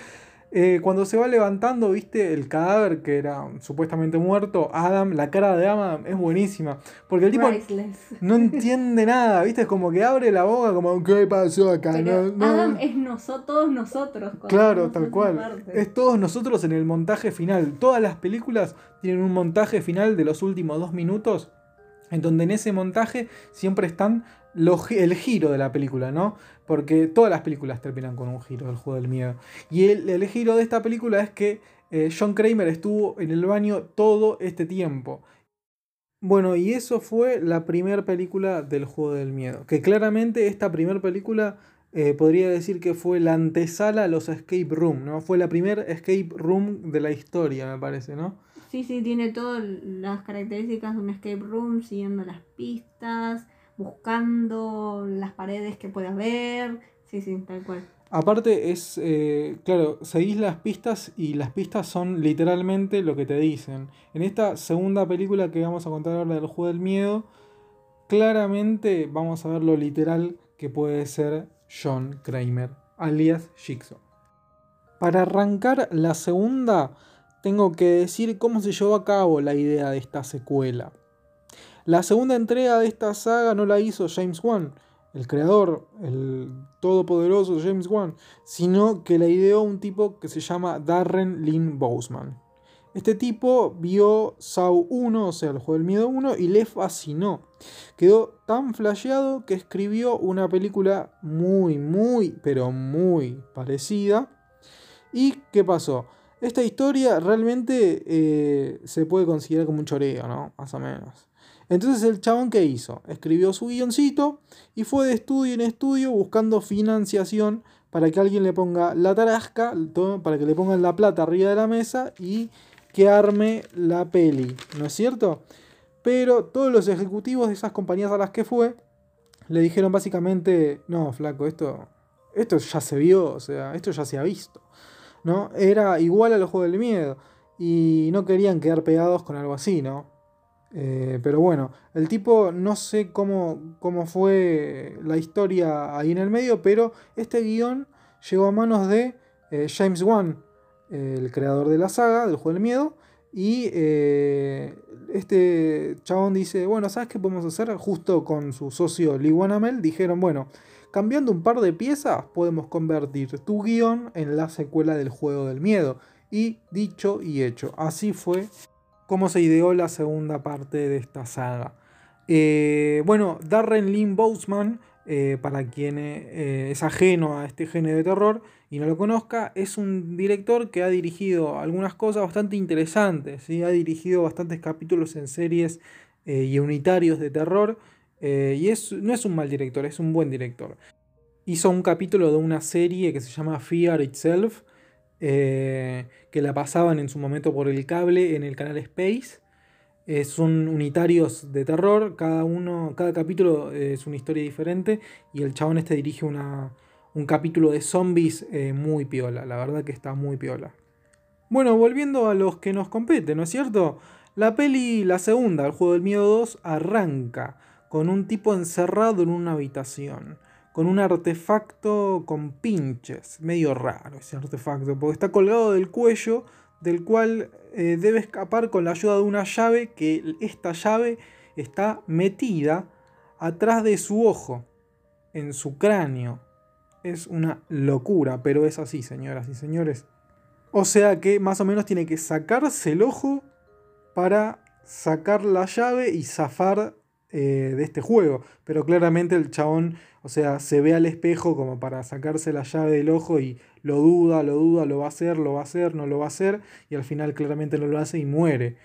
eh, cuando se va levantando, viste, el cadáver que era supuestamente muerto, Adam, la cara de Adam es buenísima, porque el tipo
Priceless.
no entiende nada, viste, es como que abre la boca, como, ¿qué pasó acá?
Pero
No, no".
Adam es noso- todos nosotros.
Claro, tal cual.
parte.
Es todos nosotros en el montaje final. Todas las películas tienen un montaje final de los últimos dos minutos, en donde en ese montaje siempre están gi- el giro de la película, ¿no? Porque todas las películas terminan con un giro del juego del miedo. Y el, el giro de esta película es que eh, John Kramer estuvo en el baño todo este tiempo. Bueno, y eso fue la primera película del juego del miedo. Que claramente esta primera película eh, podría decir que fue la antesala a los escape room, ¿no? Fue la primera escape room de la historia, me parece, ¿no?
Sí, sí, tiene todas las características de un escape room, siguiendo las pistas, buscando las paredes que pueda ver. Sí, sí, tal cual.
Aparte es, eh, claro, seguís las pistas y las pistas son literalmente lo que te dicen. En esta segunda película que vamos a contar ahora del juego del miedo, claramente vamos a ver lo literal que puede ser John Kramer alias Jigsaw. Para arrancar la segunda, tengo que decir cómo se llevó a cabo la idea de esta secuela. La segunda entrega de esta saga no la hizo James Wan, el creador, el todopoderoso James Wan, sino que la ideó un tipo que se llama Darren Lynn Bousman. Este tipo vio Saw 1, o sea, el juego del miedo 1, y le fascinó. Quedó tan flasheado que escribió una película muy, muy, pero muy parecida. ¿Y qué pasó? Esta historia realmente eh, se puede considerar como un choreo, ¿no? Más o menos. Entonces el chabón que hizo, escribió su guioncito y fue de estudio en estudio buscando financiación para que alguien le ponga la tarasca, para que le pongan la plata arriba de la mesa y que arme la peli, ¿no es cierto? Pero todos los ejecutivos de esas compañías a las que fue le dijeron básicamente, no, flaco, esto, esto ya se vio, o sea, esto ya se ha visto, ¿no? Era igual a los juegos del miedo y no querían quedar pegados con algo así, ¿no? Eh, pero bueno, el tipo no sé cómo, cómo fue la historia ahí en el medio, pero este guion llegó a manos de eh, James Wan, el creador de la saga, del juego del miedo. Y eh, este chabón dice, bueno, ¿sabes qué podemos hacer? Justo con su socio Lee Wanamel dijeron, bueno, cambiando un par de piezas podemos convertir tu guion en la secuela del juego del miedo. Y dicho y hecho, así fue cómo se ideó la segunda parte de esta saga. Eh, bueno, Darren Lynn Bousman, eh, para quien eh, es ajeno a este género de terror y no lo conozca, es un director que ha dirigido algunas cosas bastante interesantes. ha dirigido bastantes capítulos en series y unitarios de terror. y es, no es un mal director, es un buen director. Hizo un capítulo de una serie que se llama Fear Itself, eh, que la pasaban en su momento por el cable en el canal Space. Eh, son unitarios de terror, cada uno, cada capítulo es una historia diferente y el chabón este dirige una, un capítulo de zombies eh, muy piola, la verdad que está muy piola. Bueno, volviendo a los que nos competen, ¿no es cierto? La peli, la segunda, el juego del miedo 2, arranca con un tipo encerrado en una habitación con un artefacto con pinches. Medio raro ese artefacto, porque está colgado del cuello, del cual eh, debe escapar con la ayuda de una llave, que esta llave está metida atrás de su ojo, en su cráneo. Es una locura, pero es así, señoras y señores. O sea que más o menos tiene que sacarse el ojo para sacar la llave y zafar eh, de este juego. Pero claramente el chabón, o sea, se ve al espejo como para sacarse la llave del ojo y lo duda, lo duda, lo va a hacer, lo va a hacer, no lo va a hacer. Y al final claramente no lo hace y muere.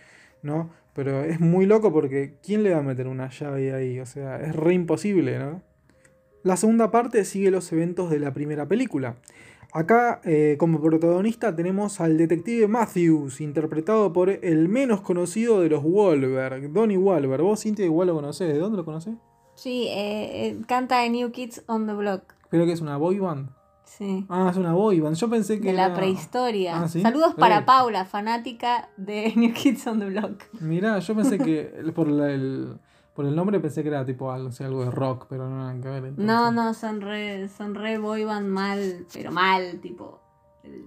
¿No? Pero es muy loco porque ¿quién le va a meter una llave ahí? O sea, es re imposible, ¿no? La segunda parte sigue los eventos de la primera película. Acá eh, como protagonista tenemos al detective Matthews, interpretado por el menos conocido de los Wahlberg, Donnie Wahlberg. ¿Vos, Cintia, igual lo conocés? ¿De dónde lo conocés?
Sí, eh, eh, canta New Kids on the Block.
¿Pero que es una boy band?
Sí.
Ah, es una boy band. Yo pensé que.
De la prehistoria. Ah, Saludos para Paula, fanática de New Kids on the Block.
Mirá, yo pensé que por el por el nombre pensé que era tipo algo, algo de rock, pero no nada que ver.
No, no, son re, son re boy band mal, pero mal, tipo.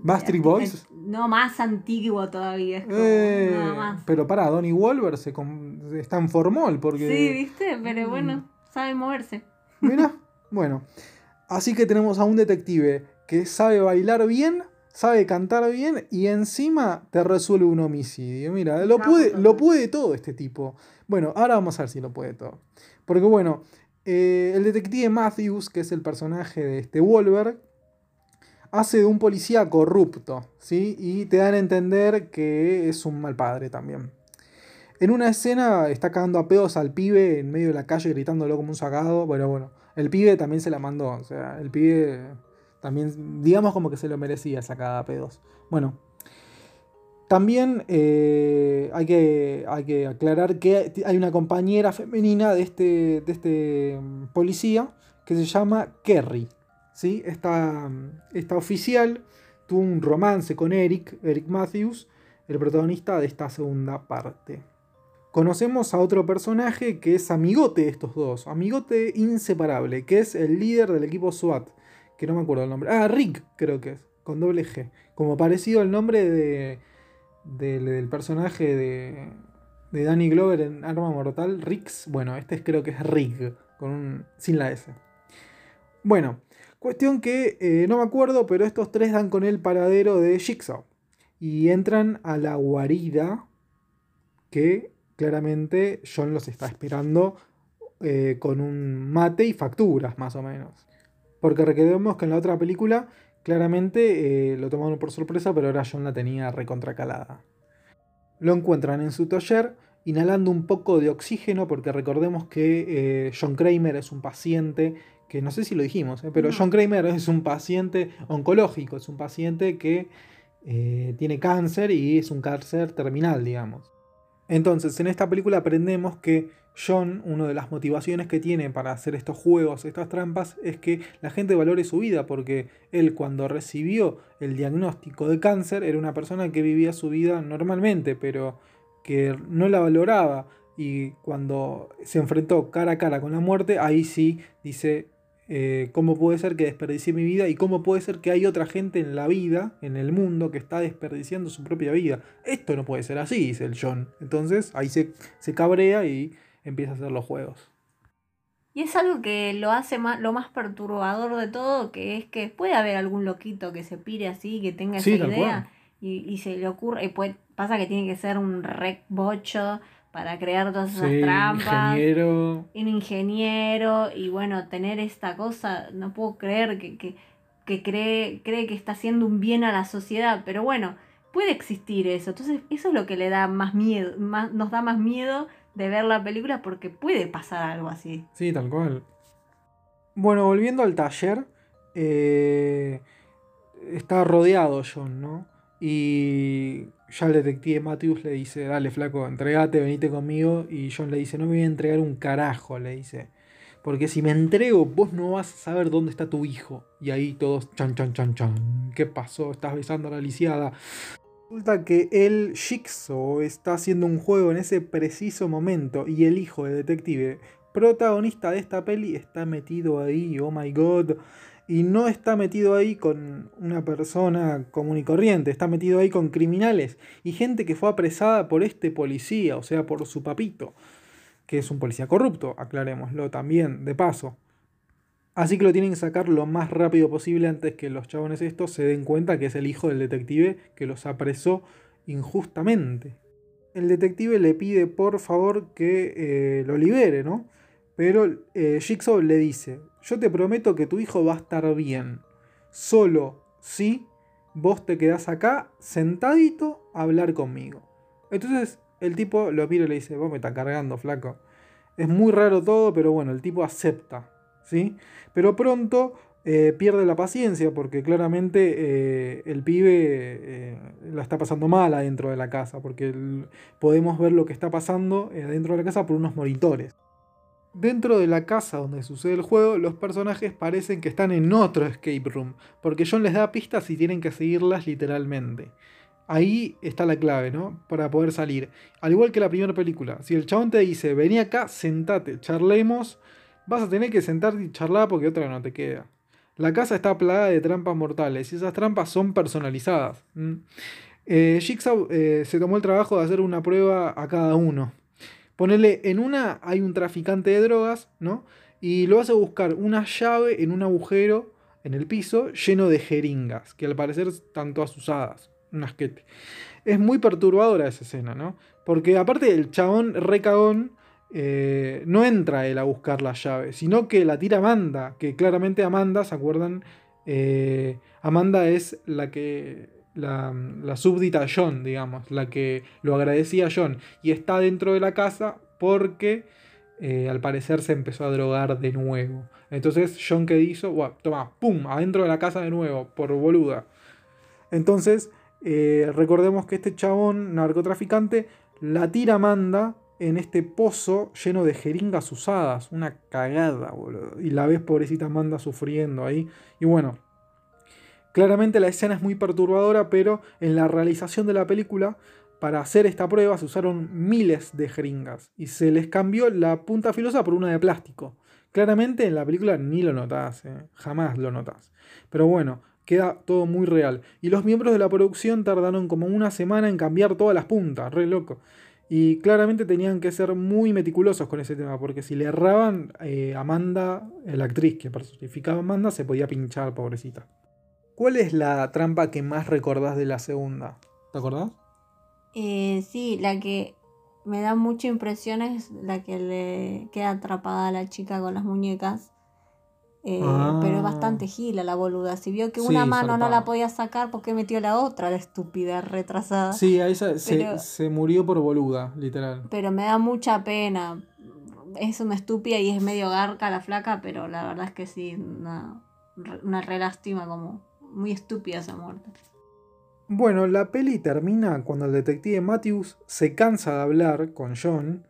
¿Bastard Boys?
No, más antiguo todavía. Eh, nada más.
Pero para, Donnie Wolver se en formol porque.
Sí, viste, pero bueno. Sabe moverse.
Mira, bueno. Así que tenemos a un detective que sabe bailar bien, sabe cantar bien y encima te resuelve un homicidio. Mira, lo puede, lo puede todo este tipo. Bueno, ahora vamos a ver si lo puede todo. Porque bueno, eh, el detective Matthews, que es el personaje de este Wolver, hace de un policía corrupto, ¿sí? Y te dan a entender que es un mal padre también. En una escena está cagando a pedos al pibe en medio de la calle gritándolo como un sacado. Bueno, bueno, el pibe también se la mandó. O sea, el pibe también, digamos como que se lo merecía esa cagada a pedos. Bueno, también eh, hay, que, hay, que, aclarar que hay una compañera femenina de este, de este mm, policía que se llama Kerry. ¿sí? Esta, esta oficial tuvo un romance con Eric, Eric Matthews, el protagonista de esta segunda parte. Conocemos a otro personaje que es amigote de estos dos, amigote inseparable, que es el líder del equipo SWAT, que no me acuerdo el nombre. Ah, Rick creo que es, con doble G. Como parecido al nombre de, del, del personaje de, de Danny Glover en Arma Mortal, Rix. Bueno, este creo que es Rick, con un, sin la S. Bueno, cuestión que eh, no me acuerdo, pero estos tres dan con el paradero de Jigsaw. Y entran a la guarida que claramente John los está esperando eh, con un mate y facturas, más o menos. Porque recordemos que en la otra película claramente eh, lo tomaron por sorpresa, pero ahora John la tenía recontracalada. Lo encuentran en su taller inhalando un poco de oxígeno, porque recordemos que eh, John Kramer es un paciente, que no sé si lo dijimos, pero
No.
John Kramer es un paciente oncológico, es un paciente que tiene cáncer y es un cáncer terminal, digamos. Entonces, en esta película aprendemos que John, una de las motivaciones que tiene para hacer estos juegos, estas trampas, es que la gente valore su vida, porque él cuando recibió el diagnóstico de cáncer era una persona que vivía su vida normalmente, pero que no la valoraba. Y cuando se enfrentó cara a cara con la muerte, ahí sí dice, eh, ¿cómo puede ser que desperdicié mi vida? Y cómo puede ser que hay otra gente en la vida, en el mundo, que está desperdiciando su propia vida. Esto no puede ser así, dice el John. Entonces ahí se, se cabrea y empieza a hacer los juegos.
Y es algo que lo hace más, lo más perturbador de todo, que es que puede haber algún loquito que se pire así, que tenga
Sí,
esa idea y, y se le ocurre, y puede- pasa que tiene que ser un rec bocho para crear todas esas
Sí,
trampas.
ingeniero.
un ingeniero y bueno, tener esta cosa, no puedo creer que, que, que cree, cree que está haciendo un bien a la sociedad, pero bueno, puede existir eso. Entonces, eso es lo que le da más miedo, más, nos da más miedo de ver la película porque puede pasar algo así.
Sí, tal cual. Bueno, volviendo al taller, eh, está rodeado John, ¿no? Y ya el detective Matthews le dice, dale flaco, entregate, venite conmigo. Y John le dice, no me voy a entregar un carajo, le dice. Porque si me entrego, vos no vas a saber dónde está tu hijo. Y ahí todos, chan, chan, chan, chan. ¿Qué pasó? Estás besando a la lisiada. Resulta que el Jigsaw está haciendo un juego en ese preciso momento y el hijo del detective protagonista de esta peli está metido ahí, oh my god. Y no está metido ahí con una persona común y corriente, está metido ahí con criminales y gente que fue apresada por este policía, o sea, por su papito, que es un policía corrupto, aclarémoslo también, de paso. Así que lo tienen que sacar lo más rápido posible antes que los chabones estos se den cuenta que es el hijo del detective que los apresó injustamente. El detective le pide por favor que eh, lo libere, ¿no? Pero eh, Jigsaw le dice, yo te prometo que tu hijo va a estar bien, solo si vos te quedás acá sentadito a hablar conmigo. Entonces el tipo lo mira y le dice, vos me estás cargando, flaco. Es muy raro todo, pero bueno, el tipo acepta, ¿sí? Pero pronto eh, pierde la paciencia porque claramente eh, el pibe eh, la está pasando mal adentro de la casa, porque podemos ver lo que está pasando adentro de la casa por unos monitores. Dentro de la casa donde sucede el juego, los personajes parecen que están en otro escape room, porque John les da pistas y tienen que seguirlas literalmente. Ahí está la clave, ¿no? Para poder salir. Al igual que la primera película, si el chabón te dice, vení acá, sentate, charlemos, vas a tener que sentarte y charlar porque otra no te queda. La casa está plagada de trampas mortales y esas trampas son personalizadas. Eh, Jigsaw eh, se tomó el trabajo de hacer una prueba a cada uno. Ponele, en una hay un traficante de drogas, ¿no? Y lo hace buscar una llave en un agujero en el piso lleno de jeringas, que al parecer están todas usadas. Un asquete. Es muy perturbadora esa escena, ¿no? Porque aparte el chabón recagón eh, no entra él a buscar la llave, sino que la tira Amanda, que claramente Amanda, ¿se acuerdan? Eh, Amanda es la que. La, súbdita John, digamos, la que lo agradecía a John. Y está dentro de la casa porque eh, al parecer se empezó a drogar de nuevo. Entonces, John, ¿qué hizo? Toma, pum, adentro de la casa de nuevo, por boluda. Entonces, eh, recordemos que este chabón narcotraficante la tira Amanda en este pozo lleno de jeringas usadas. Una cagada, boludo. Y la ves pobrecita Amanda sufriendo ahí. Y bueno, claramente la escena es muy perturbadora, pero en la realización de la película, para hacer esta prueba se usaron miles de jeringas. Y se les cambió la punta filosa por una de plástico. Claramente en la película ni lo notás, eh, jamás lo notás. Pero bueno, queda todo muy real. Y los miembros de la producción tardaron como una semana en cambiar todas las puntas, re loco. Y claramente tenían que ser muy meticulosos con ese tema, porque si le erraban, eh, Amanda, la actriz que personificaba a Amanda, se podía pinchar, pobrecita. ¿Cuál es la trampa que más recordás de la segunda? ¿Te acordás?
Eh, sí, la que me da mucha impresión es la que le queda atrapada a la chica con las muñecas. Eh, Pero es
Ah.
bastante gila la boluda. Si vio que
Sí,
una mano no la podía sacar, ¿por qué metió la otra, la estúpida retrasada?
Sí, a esa se, se murió por boluda, literal.
Pero me da mucha pena. Es una estúpida y es medio garca la flaca, pero la verdad es que sí, una, una re lástima como muy estúpida esa muerte.
Bueno, la peli termina cuando el detective Matthews se cansa de hablar con John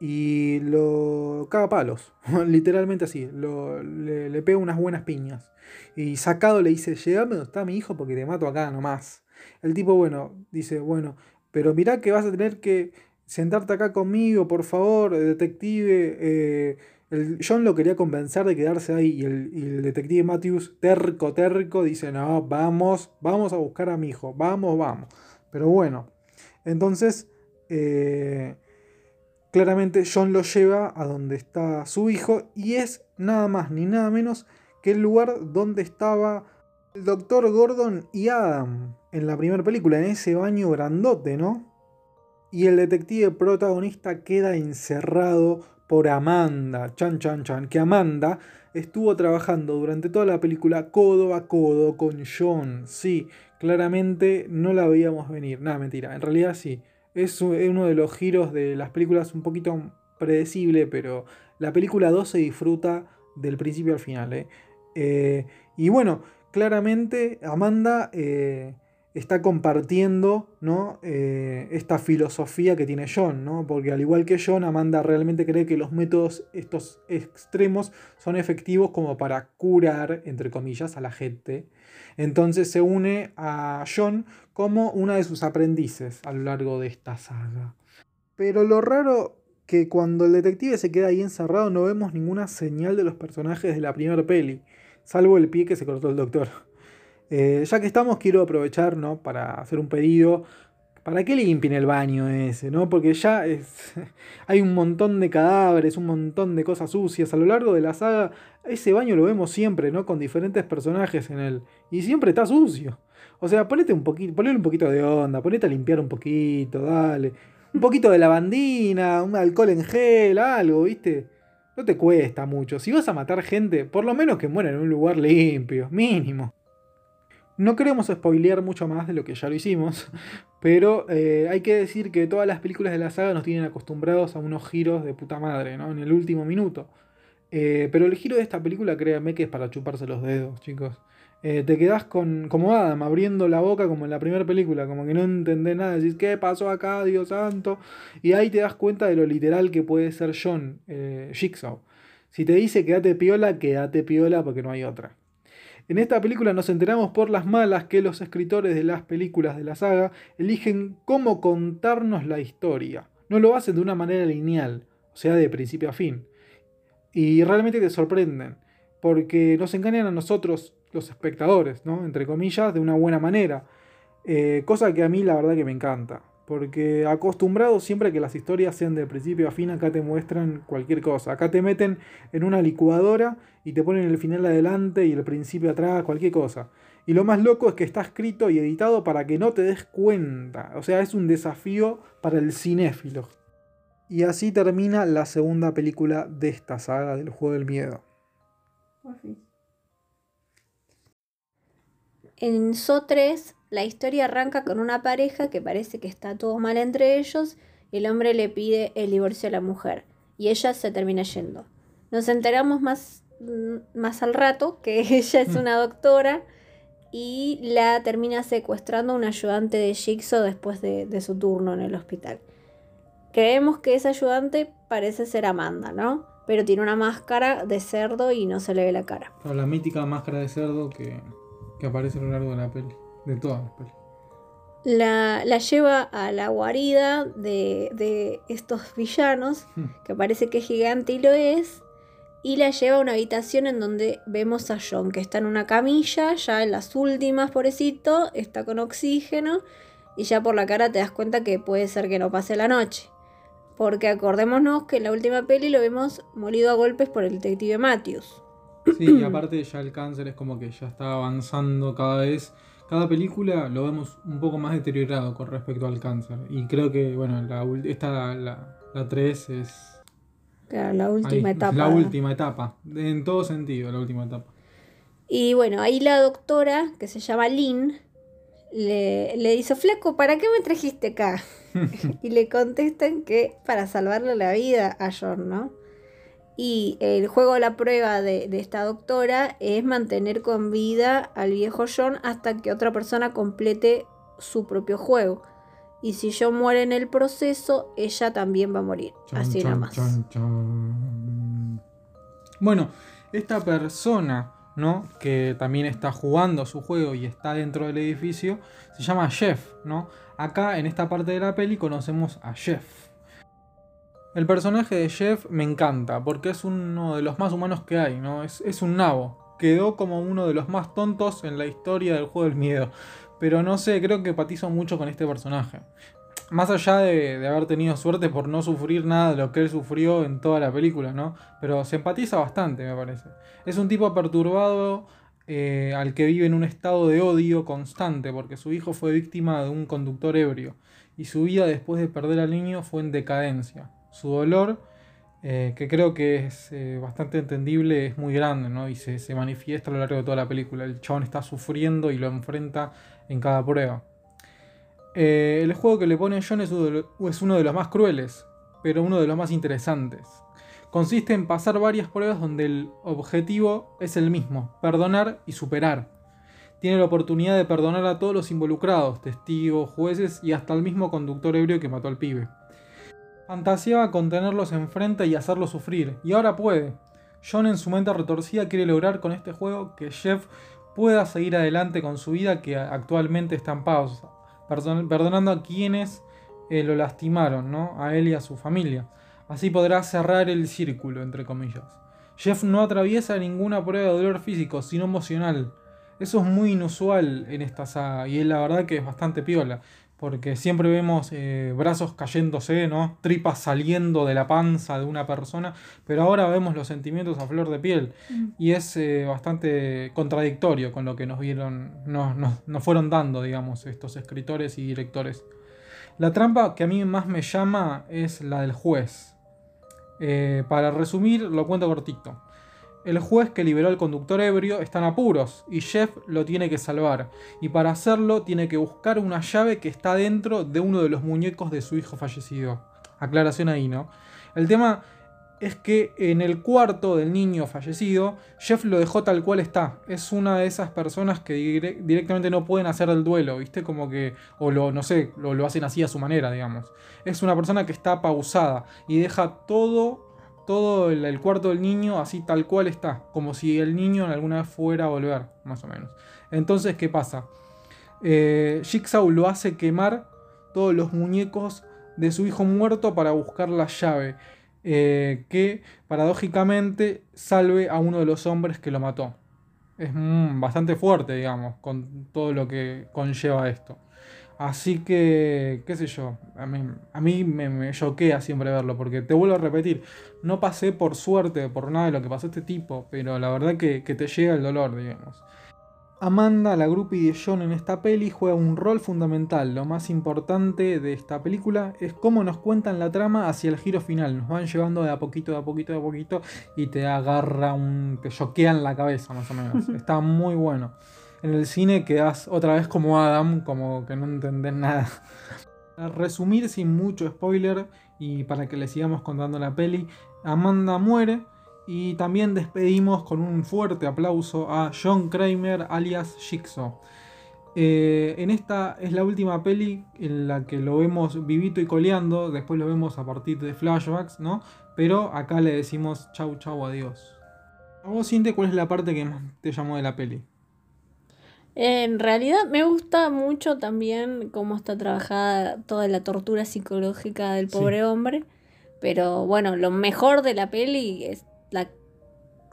y lo caga palos. Literalmente así. Le, le pega unas buenas piñas. Y sacado le dice, llegame donde está mi hijo porque te mato acá nomás. El tipo, bueno, dice, bueno, pero mirá que vas a tener que sentarte acá conmigo, por favor, detective. eh, John lo quería convencer de quedarse ahí y el, y el detective Matthews, terco, terco, dice, no, vamos, vamos a buscar a mi hijo, vamos, vamos. Pero bueno, entonces, eh, claramente John lo lleva a donde está su hijo y es nada más ni nada menos que el lugar donde estaba el doctor Gordon y Adam en la primera película, en ese baño grandote, ¿no? Y el detective protagonista queda encerrado por Amanda, chan chan chan, que Amanda estuvo trabajando durante toda la película codo a codo con John. Sí, claramente no la veíamos venir. Nada, mentira, en realidad sí. Es uno de los giros de las películas un poquito predecible, pero la película 2 se disfruta del principio al final. ¿eh? Eh, y bueno, claramente Amanda eh, está compartiendo ¿no? Eh, esta filosofía que tiene John, ¿no? porque al igual que John, Amanda realmente cree que los métodos estos extremos son efectivos como para curar, entre comillas, a la gente. Entonces se une a John como una de sus aprendices a lo largo de esta saga. Pero lo raro que cuando el detective se queda ahí encerrado no vemos ninguna señal de los personajes de la primera peli, salvo el pie que se cortó el doctor. Eh, ya que estamos, quiero aprovechar ¿no? para hacer un pedido para que limpien el baño ese, ¿no? Porque ya es, hay un montón de cadáveres, un montón de cosas sucias. A lo largo de la saga, ese baño lo vemos siempre, ¿no? Con diferentes personajes en él. Y siempre está sucio. O sea, ponete un poquito, ponle un poquito de onda, ponete a limpiar un poquito, dale. Un poquito de lavandina, un alcohol en gel, algo, ¿viste? No te cuesta mucho. Si vas a matar gente, por lo menos que muera en un lugar limpio, mínimo. No queremos spoilear mucho más de lo que ya lo hicimos, pero eh, hay que decir que todas las películas de la saga nos tienen acostumbrados a unos giros de puta madre, ¿no? En el último minuto. Eh, pero el giro de esta película, créanme que es para chuparse los dedos, chicos. Eh, te quedás con, como Adam, abriendo la boca como en la primera película, como que no entendés nada, decís, ¿qué pasó acá, Dios santo? Y ahí te das cuenta de lo literal que puede ser John, Jigsaw. Si te dice quédate piola, quédate piola porque no hay otra. En esta película nos enteramos por las malas que los escritores de las películas de la saga eligen cómo contarnos la historia. No lo hacen de una manera lineal, o sea, de principio a fin. Y realmente te sorprenden, porque nos engañan a nosotros, los espectadores, ¿no? Entre comillas, de una buena manera. Eh, cosa que a mí la verdad que me encanta. Porque acostumbrados siempre a que las historias sean de principio a fin, acá te muestran cualquier cosa. Acá te meten en una licuadora y te ponen el final adelante y el principio atrás, cualquier cosa. Y lo más loco es que está escrito y editado para que no te des cuenta. O sea, es un desafío para el cinéfilo. Y así termina la segunda película de esta saga del juego del miedo.
En So 3, la historia arranca con una pareja que parece que está todo mal entre ellos y el hombre le pide el divorcio a la mujer y ella se termina yendo. Nos enteramos más, mm, más al rato que ella es
Mm.
una doctora y la termina secuestrando un ayudante de Jigsaw después de, de su turno en el hospital. Creemos que ese ayudante parece ser Amanda, ¿no? Pero tiene una máscara de cerdo y no se le ve la cara.
La mítica máscara de cerdo que, que aparece a lo largo de la peli. De todas las pelis.
la, la lleva a la guarida de, de estos villanos,
Hmm.
que parece que es gigante y lo es, y la lleva a una habitación en donde vemos a John, que está en una camilla, ya en las últimas, pobrecito, está con oxígeno y ya por la cara te das cuenta que puede ser que no pase la noche. Porque acordémonos que en la última peli lo vemos molido a golpes por el detective Matthews.
Sí, y aparte ya el cáncer es como que ya está avanzando cada vez. Cada película lo vemos un poco más deteriorado con respecto al cáncer. Y creo que, bueno, la, esta, la, la 3 es
Claro, la última
ahí,
etapa.
La última etapa. En todo sentido, la última etapa.
Y bueno, ahí la doctora, que se llama Lynn, le, le dice, flaco, ¿para qué me trajiste acá? y le contestan que para salvarle la vida a John, ¿no? Y el juego de la prueba de, de esta doctora es mantener con vida al viejo John hasta que otra persona complete su propio juego. Y si John muere en el proceso, ella también va a morir. Así nomás.
chan, chan. Bueno, esta persona, ¿no? Que también está jugando su juego y está dentro del edificio, se llama Jeff, ¿no? Acá en esta parte de la peli conocemos a Jeff. El personaje de Jeff me encanta porque es uno de los más humanos que hay, ¿no? Es, es un nabo. Quedó como uno de los más tontos en la historia del juego del miedo. Pero no sé, creo que empatizo mucho con este personaje. Más allá de, de haber tenido suerte por no sufrir nada de lo que él sufrió en toda la película, ¿no? Pero se empatiza bastante, me parece. Es un tipo perturbado eh, al que vive en un estado de odio constante porque su hijo fue víctima de un conductor ebrio y su vida después de perder al niño fue en decadencia. Su dolor, eh, que creo que es eh, bastante entendible, es muy grande, ¿no? Y se, se manifiesta a lo largo de toda la película. El chabón está sufriendo y lo enfrenta en cada prueba. Eh, el juego que le pone John es uno, de los más crueles, pero uno de los más interesantes. Consiste en pasar varias pruebas donde el objetivo es el mismo, perdonar y superar. Tiene la oportunidad de perdonar a todos los involucrados, testigos, jueces y hasta el mismo conductor ebrio que mató al pibe. Fantaseaba con tenerlos enfrente y hacerlos sufrir, y ahora puede. John en su mente retorcida quiere lograr con este juego que Jeff pueda seguir adelante con su vida que actualmente está en pausa, perdon- perdonando a quienes eh, lo lastimaron, ¿no? A él y a su familia. Así podrá cerrar el círculo, entre comillas. Jeff no atraviesa ninguna prueba de dolor físico, sino emocional. Eso es muy inusual en esta saga y es la verdad que es bastante piola. Porque siempre vemos eh, brazos cayéndose, ¿no? Tripas saliendo de la panza de una persona. Pero ahora vemos los sentimientos a flor de piel. Y es eh, bastante contradictorio con lo que nos vieron. Nos, nos- nos fueron dando, digamos, estos escritores y directores. La trampa que a mí más me llama es la del juez. Eh, para resumir, lo cuento cortito. El juez que liberó al conductor ebrio está en apuros y Jeff lo tiene que salvar. Y para hacerlo tiene que buscar una llave que está dentro de uno de los muñecos de su hijo fallecido. Aclaración ahí, ¿no? El tema es que en el cuarto del niño fallecido, Jeff lo dejó tal cual está. Es una de esas personas que dire- directamente no pueden hacer el duelo, ¿viste? Como que, o lo, no sé, lo, lo hacen así a su manera, digamos. Es una persona que está pausada y deja todo, todo el, cuarto del niño así tal cual está. Como si el niño alguna vez fuera a volver, más o menos. Entonces, ¿qué pasa? Eh, Jigsaw lo hace quemar todos los muñecos de su hijo muerto para buscar la llave eh, que paradójicamente salve a uno de los hombres que lo mató. Es mm, bastante fuerte, digamos, con todo lo que conlleva esto. Así que, qué sé yo, a mí, a mí me, choquea siempre verlo, porque te vuelvo a repetir, no pasé por suerte, por nada de lo que pasó este tipo, pero la verdad que, que te llega el dolor, digamos. Amanda, la groupie de John en esta peli, juega un rol fundamental. Lo más importante de esta película es cómo nos cuentan la trama hacia el giro final. Nos van llevando de a poquito, de a poquito, de a poquito y te agarra un. te choquean la cabeza, más o menos. Está muy bueno. En el cine quedas otra vez como Adam, como que no entendés nada. Para resumir sin mucho spoiler y para que le sigamos contando la peli, Amanda muere y también despedimos con un fuerte aplauso a John Kramer alias Jigsaw. Eh, en esta es la última peli en la que lo vemos vivito y coleando, después lo vemos a partir de flashbacks, ¿no? Pero acá le decimos chau chau adiós. A vos, ¿cuál es la parte que más te llamó de la peli?
En realidad me gusta mucho también cómo está trabajada toda la tortura psicológica del
Sí.
pobre hombre. Pero bueno, lo mejor de la peli es la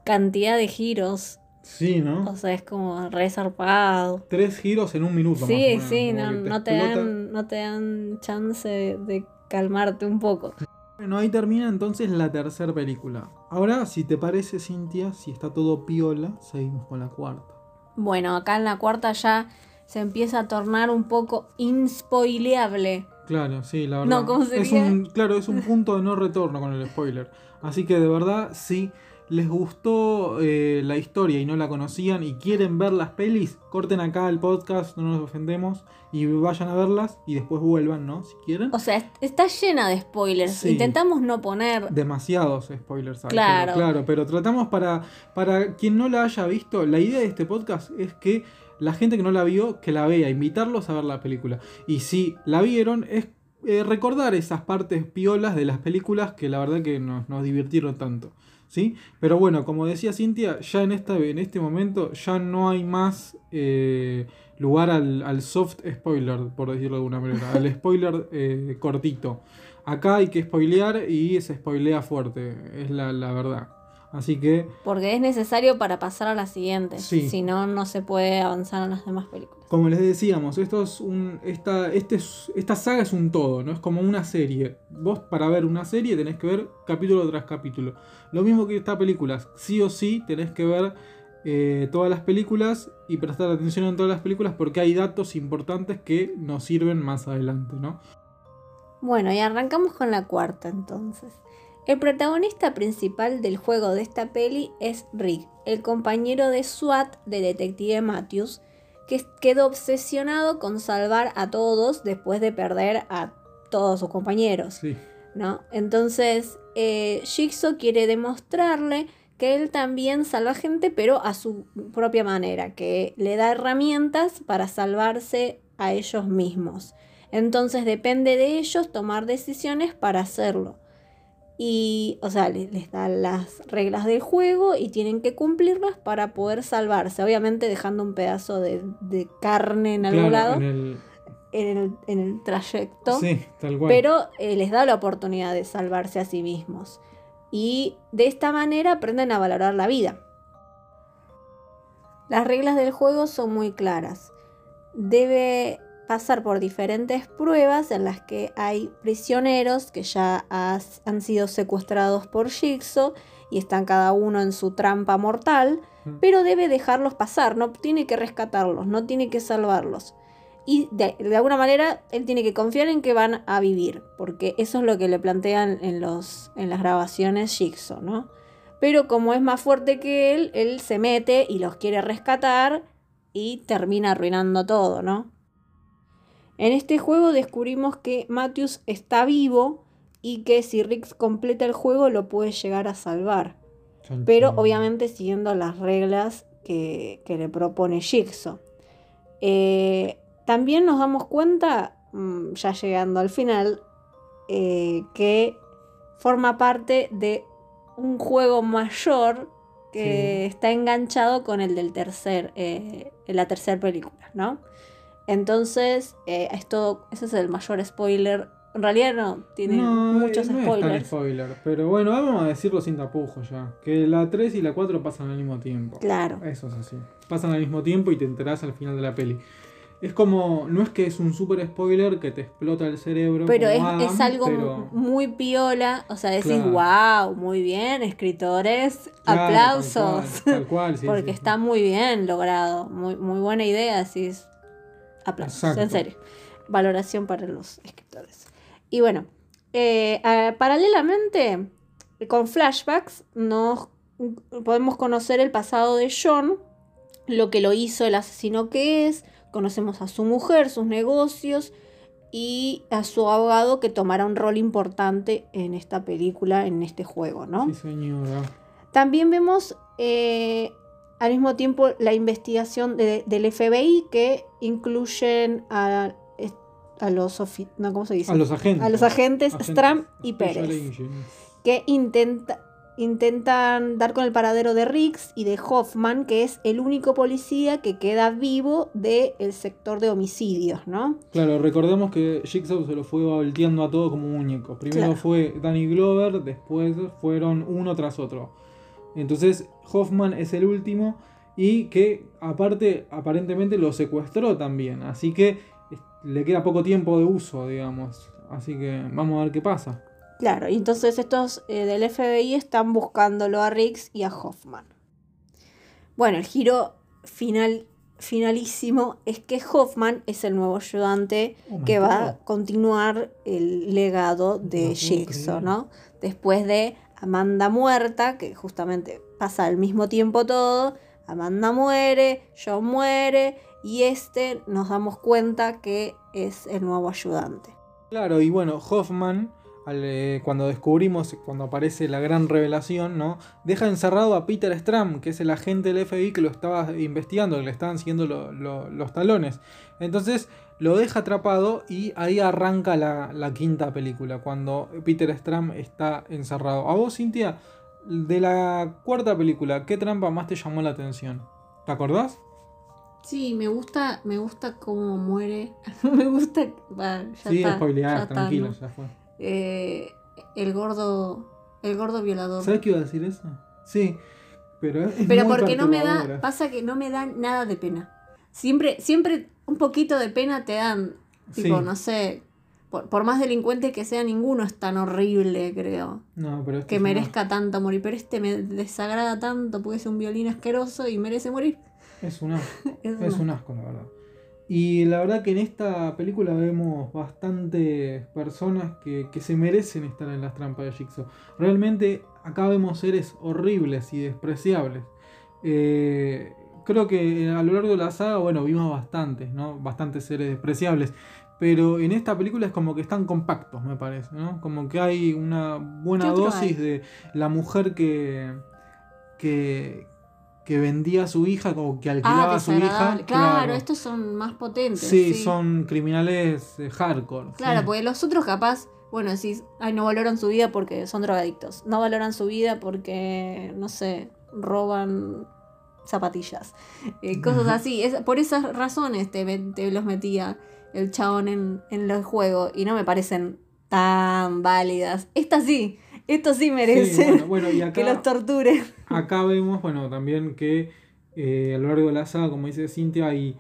cantidad de giros.
Sí, ¿no?
O sea, es como re zarpado.
Tres giros en un minuto.
Sí,
más o menos,
sí, no, te dan, no te dan chance de calmarte un poco.
Bueno, ahí termina entonces la tercera película. Ahora, si te parece, Cintia, si está todo piola, seguimos con la cuarta.
Bueno, acá en la cuarta ya se empieza a tornar un poco inspoileable.
Claro, sí, la verdad.
No, ¿cómo
es
sería?
un, claro, es un punto de no retorno con el spoiler. Así que de verdad, si les gustó eh, la historia y no la conocían y quieren ver las pelis, corten acá el podcast, no nos ofendemos, y vayan a verlas y después vuelvan, ¿no? Si quieren.
O sea, est- está llena de spoilers.
Sí.
Intentamos no poner.
demasiados spoilers hay,
Claro.
pero, claro, pero tratamos para, para quien no la haya visto, la idea de este podcast es que la gente que no la vio, que la vea, invitarlos a ver la película. Y si la vieron, es eh, recordar esas partes piolas de las películas que la verdad que nos, nos divirtieron tanto. ¿Sí? Pero bueno, como decía Cintia, ya en, en este momento ya no hay más eh, lugar al, al soft spoiler, por decirlo de alguna manera, al spoiler eh, cortito. Acá hay que spoilear y se spoilea fuerte, es la, la verdad. Así que,
Porque es necesario para pasar a las siguientes.
Sí.
Si no, no se puede avanzar en las demás películas.
como les decíamos, esto es un, esta, este es- esta saga es un todo, ¿no? Es como una serie. Vos para ver una serie tenés que ver capítulo tras capítulo. Lo mismo que esta película, sí o sí tenés que ver eh, todas las películas y prestar atención en todas las películas porque hay datos importantes que nos sirven más adelante, ¿no?
Bueno, y arrancamos con la cuarta entonces. El protagonista principal del juego de esta peli es Rick, el compañero de SWAT de Detective Matthews, que quedó obsesionado con salvar a todos después de perder a todos sus compañeros.
Sí.
¿no? Entonces, eh, Jigsaw quiere demostrarle que él también salva gente, pero a su propia manera, que le da herramientas para salvarse a ellos mismos. Entonces depende de ellos tomar decisiones para hacerlo. Y, o sea, les, les da las reglas del juego y tienen que cumplirlas para poder salvarse. Obviamente dejando un pedazo de, de carne en algún
Claro,
lado
en el-
en el, en el trayecto
Sí, tal cual.
pero eh, les da la oportunidad de salvarse a sí mismos. Y de esta manera aprenden a valorar la vida. Las reglas del juego son muy claras. Debe pasar por diferentes pruebas en las que hay prisioneros que ya has- han sido secuestrados por Jigsaw y están cada uno en su trampa mortal,
Mm.
pero debe dejarlos pasar, no tiene que rescatarlos, no tiene que salvarlos. Y de, de alguna manera él tiene que confiar en que van a vivir, porque eso es lo que le plantean en, los, en las grabaciones Jigsaw, ¿no? Pero como es más fuerte que él, él se mete y los quiere rescatar y termina arruinando todo, ¿no? En este juego descubrimos que Matthews está vivo y que si Rick completa el juego lo puede llegar a salvar pero obviamente siguiendo las reglas que, que le propone Jigsaw. Eh, también nos damos cuenta, mm, ya llegando al final, eh, que forma parte de un juego mayor que está enganchado con el del tercer, eh, la tercera película, ¿no? Entonces, eh, es todo, ese es el mayor spoiler. En realidad no, tiene
No,
muchos
no es tan
spoilers.
spoiler, pero bueno, vamos a decirlo sin tapujos ya. Que la 3 y la 4 pasan al mismo tiempo.
Claro.
Eso es así. Pasan al mismo tiempo y te enterás al final de la peli. Es como, no es que es un super spoiler que te explota el cerebro.
Pero es,
Adam,
es algo
pero-
muy piola, o sea, decís,
Claro.
wow, muy bien, escritores,
Claro,
aplausos,
Tal cual, tal cual, sí,
porque
sí, sí.
está muy bien logrado, muy, muy buena idea, decís, aplausos,
Exacto.
en serio, valoración para los escritores. Y bueno, eh, paralelamente, con flashbacks, nos podemos conocer el pasado de John, lo que lo hizo el asesino que es, conocemos a su mujer, sus negocios y a su abogado que tomará un rol importante en esta película, en este juego, ¿no?
Sí, señora.
También vemos eh, al mismo tiempo la investigación de- del FBI que incluyen a, a los ofi- no, ¿cómo se dice?
A los agentes.
A los agentes Stram y Pérez
Agents.
que intenta, intentan dar con el paradero de Riggs y de Hoffman, que es el único policía que queda vivo del sector de homicidios, ¿no?
Claro, recordemos que Jigsaw se lo fue volteando a todo como muñeco. Primero
Claro.
fue Danny Glover, después fueron uno tras otro. Entonces Hoffman es el último y que aparte aparentemente lo secuestró también. Así que le queda poco tiempo de uso, digamos. Así que vamos a ver qué pasa.
Claro, y entonces estos eh, del FBI están buscándolo a Riggs y a Hoffman. Bueno, el giro final, finalísimo es que Hoffman es el nuevo ayudante
Oh
que va a continuar el legado
No
de Jigsaw,
creer.
¿no? Después de Amanda muerta, que justamente pasa al mismo tiempo todo, Amanda muere, John muere, y este nos damos cuenta que es el nuevo ayudante.
Claro, y bueno, Hoffman, eh, cuando descubrimos, cuando aparece la gran revelación, ¿no? Deja encerrado a Peter Stram, que es el agente del FBI que lo estaba investigando, que le estaban siguiendo lo- lo- los talones. Entonces lo deja atrapado y ahí arranca la, la quinta película, cuando Peter Stram está encerrado. A vos, Cintia, de la cuarta película, ¿qué trampa más te llamó la atención? ¿Te acordás?
Sí, me gusta, me gusta cómo muere. me gusta. ya
sí,
está,
spoileás,
ya está,
tranquilo,
¿no?
ya fue.
Eh, el gordo. El gordo violador.
¿Sabes qué iba a decir eso? Sí, pero es
Pero porque no me da. Pasa que no me dan nada de pena. Siempre, siempre un poquito de pena te dan. Tipo,
Sí.
no sé. Por, por más delincuente que sea, ninguno es tan horrible, creo.
No, pero este
Que merezca tanto morir. Pero este me desagrada tanto porque es un violín asqueroso y merece morir.
Es un asco.
Es
un asco, la verdad. Y la verdad que en esta película vemos bastantes personas que, que se merecen estar en las trampas de Jigsaw. Realmente acá vemos seres horribles y despreciables. Eh, creo que a lo largo de la saga, bueno, vimos bastantes, ¿no? Bastantes seres despreciables. Pero en esta película es como que están compactos, me parece, ¿no? Como que hay una buena
¿Qué otro
dosis
hay?
de la mujer que, que, que vendía a su hija, como que alquilaba
Ah,
a su hija.
Claro, estos son más potentes.
Sí, son criminales eh, hardcore.
Claro,
sí.
porque los otros capaz, bueno, decís, ay, no valoran su vida porque son drogadictos. No valoran su vida porque, no sé, roban zapatillas. Eh, cosas así. Es, por esas razones te, te los metía el chabón en, en el juego y no me parecen tan válidas. Estas sí, estos sí merecen
bueno, bueno, y acá-
que los torturen.
Acá vemos, bueno, también que eh, a lo largo de la saga, como dice Cintia, hay,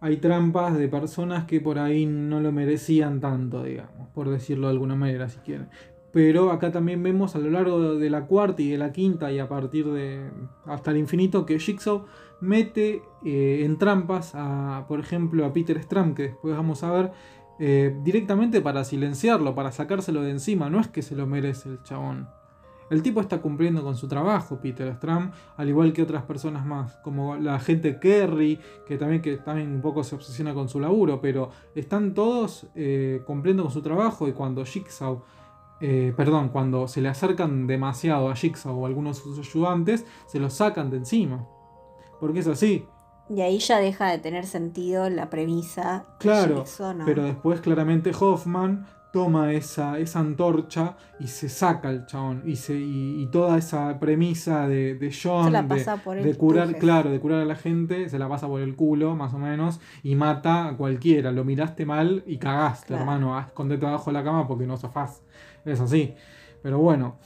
hay trampas de personas que por ahí no lo merecían tanto, digamos, por decirlo de alguna manera, si quieren. Pero acá también vemos a lo largo de la cuarta y de la quinta y a partir de hasta el infinito que Jigsaw mete eh, en trampas a, por ejemplo, a Peter Stram, que después vamos a ver, eh, directamente para silenciarlo, para sacárselo de encima. No es que se lo merece el chabón. El tipo está cumpliendo con su trabajo, Peter Stram, al igual que otras personas más, como la gente Kerry, que también, que también un poco se obsesiona con su laburo, pero están todos eh, cumpliendo con su trabajo y cuando Jigsaw, eh, perdón, cuando se le acercan demasiado a Jigsaw o a algunos de sus ayudantes, se los sacan de encima. Porque es así,
Y ahí ya deja de tener sentido la premisa. de
Claro,
Jigsaw, ¿no?
pero después claramente Hoffman toma esa, esa antorcha y se saca el chabón. Y, se, y, y toda esa premisa de, de John
Se la
de,
pasa por el
de curar, claro, de curar a la gente, se la pasa por el culo, más o menos, y mata a cualquiera. Lo miraste mal y cagaste,
Claro.
hermano. Escondete abajo de la cama porque no zafás. Es así. Pero bueno.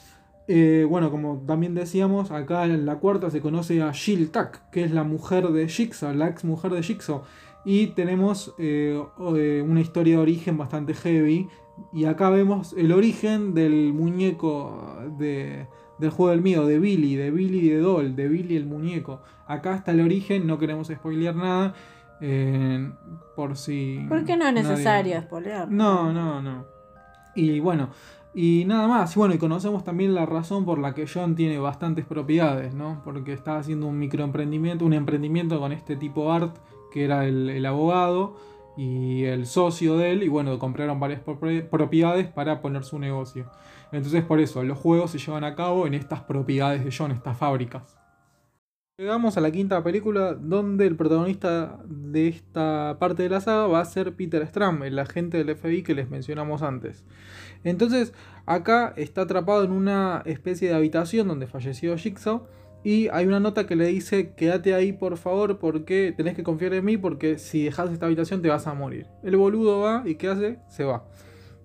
Eh, bueno, como también decíamos, acá en la cuarta se conoce a Jill que es la mujer de Jigsaw, la ex mujer de Jigsaw. Y tenemos eh, eh, una historia de origen bastante heavy. Y acá vemos el origen del muñeco de, del juego del miedo, de Billy, de Billy de Doll, de Billy el muñeco. Acá está el origen, no queremos spoilear nada. eh, por si.
¿Por qué no es
nadie-
necesario spoilear?
no, no, no. Y bueno, y nada más. Y bueno, y conocemos también la razón por la que John tiene bastantes propiedades, ¿no? Porque está haciendo un microemprendimiento, un emprendimiento con este tipo Art, que era el, el abogado y el socio de él. Y bueno, compraron varias propie- propiedades para poner su negocio. Entonces, por eso, los juegos se llevan a cabo en estas propiedades de John, estas fábricas. Llegamos a la quinta película donde el protagonista de esta parte de la saga va a ser Peter Stram, el agente del FBI que les mencionamos antes. Entonces, acá está atrapado en una especie de habitación donde falleció Jigsaw y hay una nota que le dice, quédate ahí por favor porque tenés que confiar en mí porque si dejas esta habitación te vas a morir. El boludo va y ¿qué hace? Se va.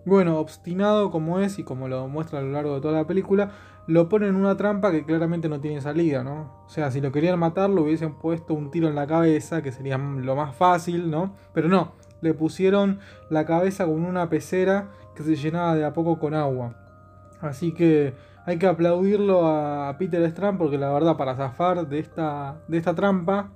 Bueno, obstinado como es y como lo muestra a lo largo de toda la película, lo ponen en una trampa que claramente no tiene salida, ¿no? O sea, si lo querían matar, lo hubiesen puesto un tiro en la cabeza, que sería lo más fácil, ¿no? Pero no, le pusieron la cabeza con una pecera que se llenaba de a poco con agua. Así que hay que aplaudirlo a Peter Strand porque la verdad para zafar de esta, de esta trampa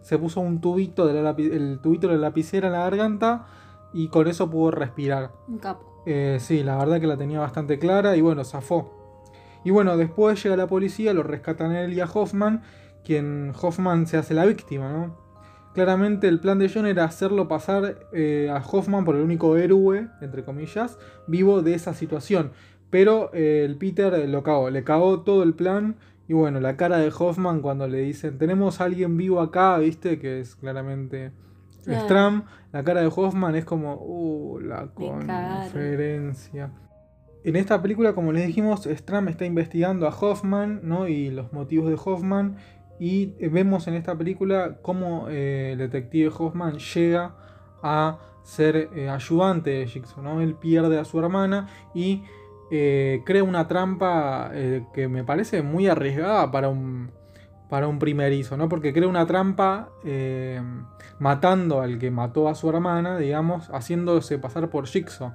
se puso un tubito de la el tubito de la lapicera en la garganta y con eso pudo respirar.
Un capo.
Eh, sí, la verdad que la tenía bastante clara y bueno, zafó. Y bueno, después llega la policía, lo rescatan a él y a Hoffman, quien Hoffman se hace la víctima, ¿no? Claramente el plan de John era hacerlo pasar eh, a Hoffman por el único héroe, entre comillas, vivo de esa situación. Pero eh, el Peter lo cagó, le cagó todo el plan. Y bueno, la cara de Hoffman cuando le dicen, tenemos a alguien vivo acá, viste, que es claramente
Claro.
Stram, la cara de Hoffman es como, uh, la conferencia. En esta película, como les dijimos, Stram está investigando a Hoffman, ¿no? Y los motivos de Hoffman. Y vemos en esta película cómo eh, el detective Hoffman llega a ser eh, ayudante de Jigsaw, ¿no? Él pierde a su hermana y eh, crea una trampa eh, que me parece muy arriesgada para un, para un primerizo, ¿no? Porque crea una trampa matando al que mató a su hermana, digamos, haciéndose pasar por Jigsaw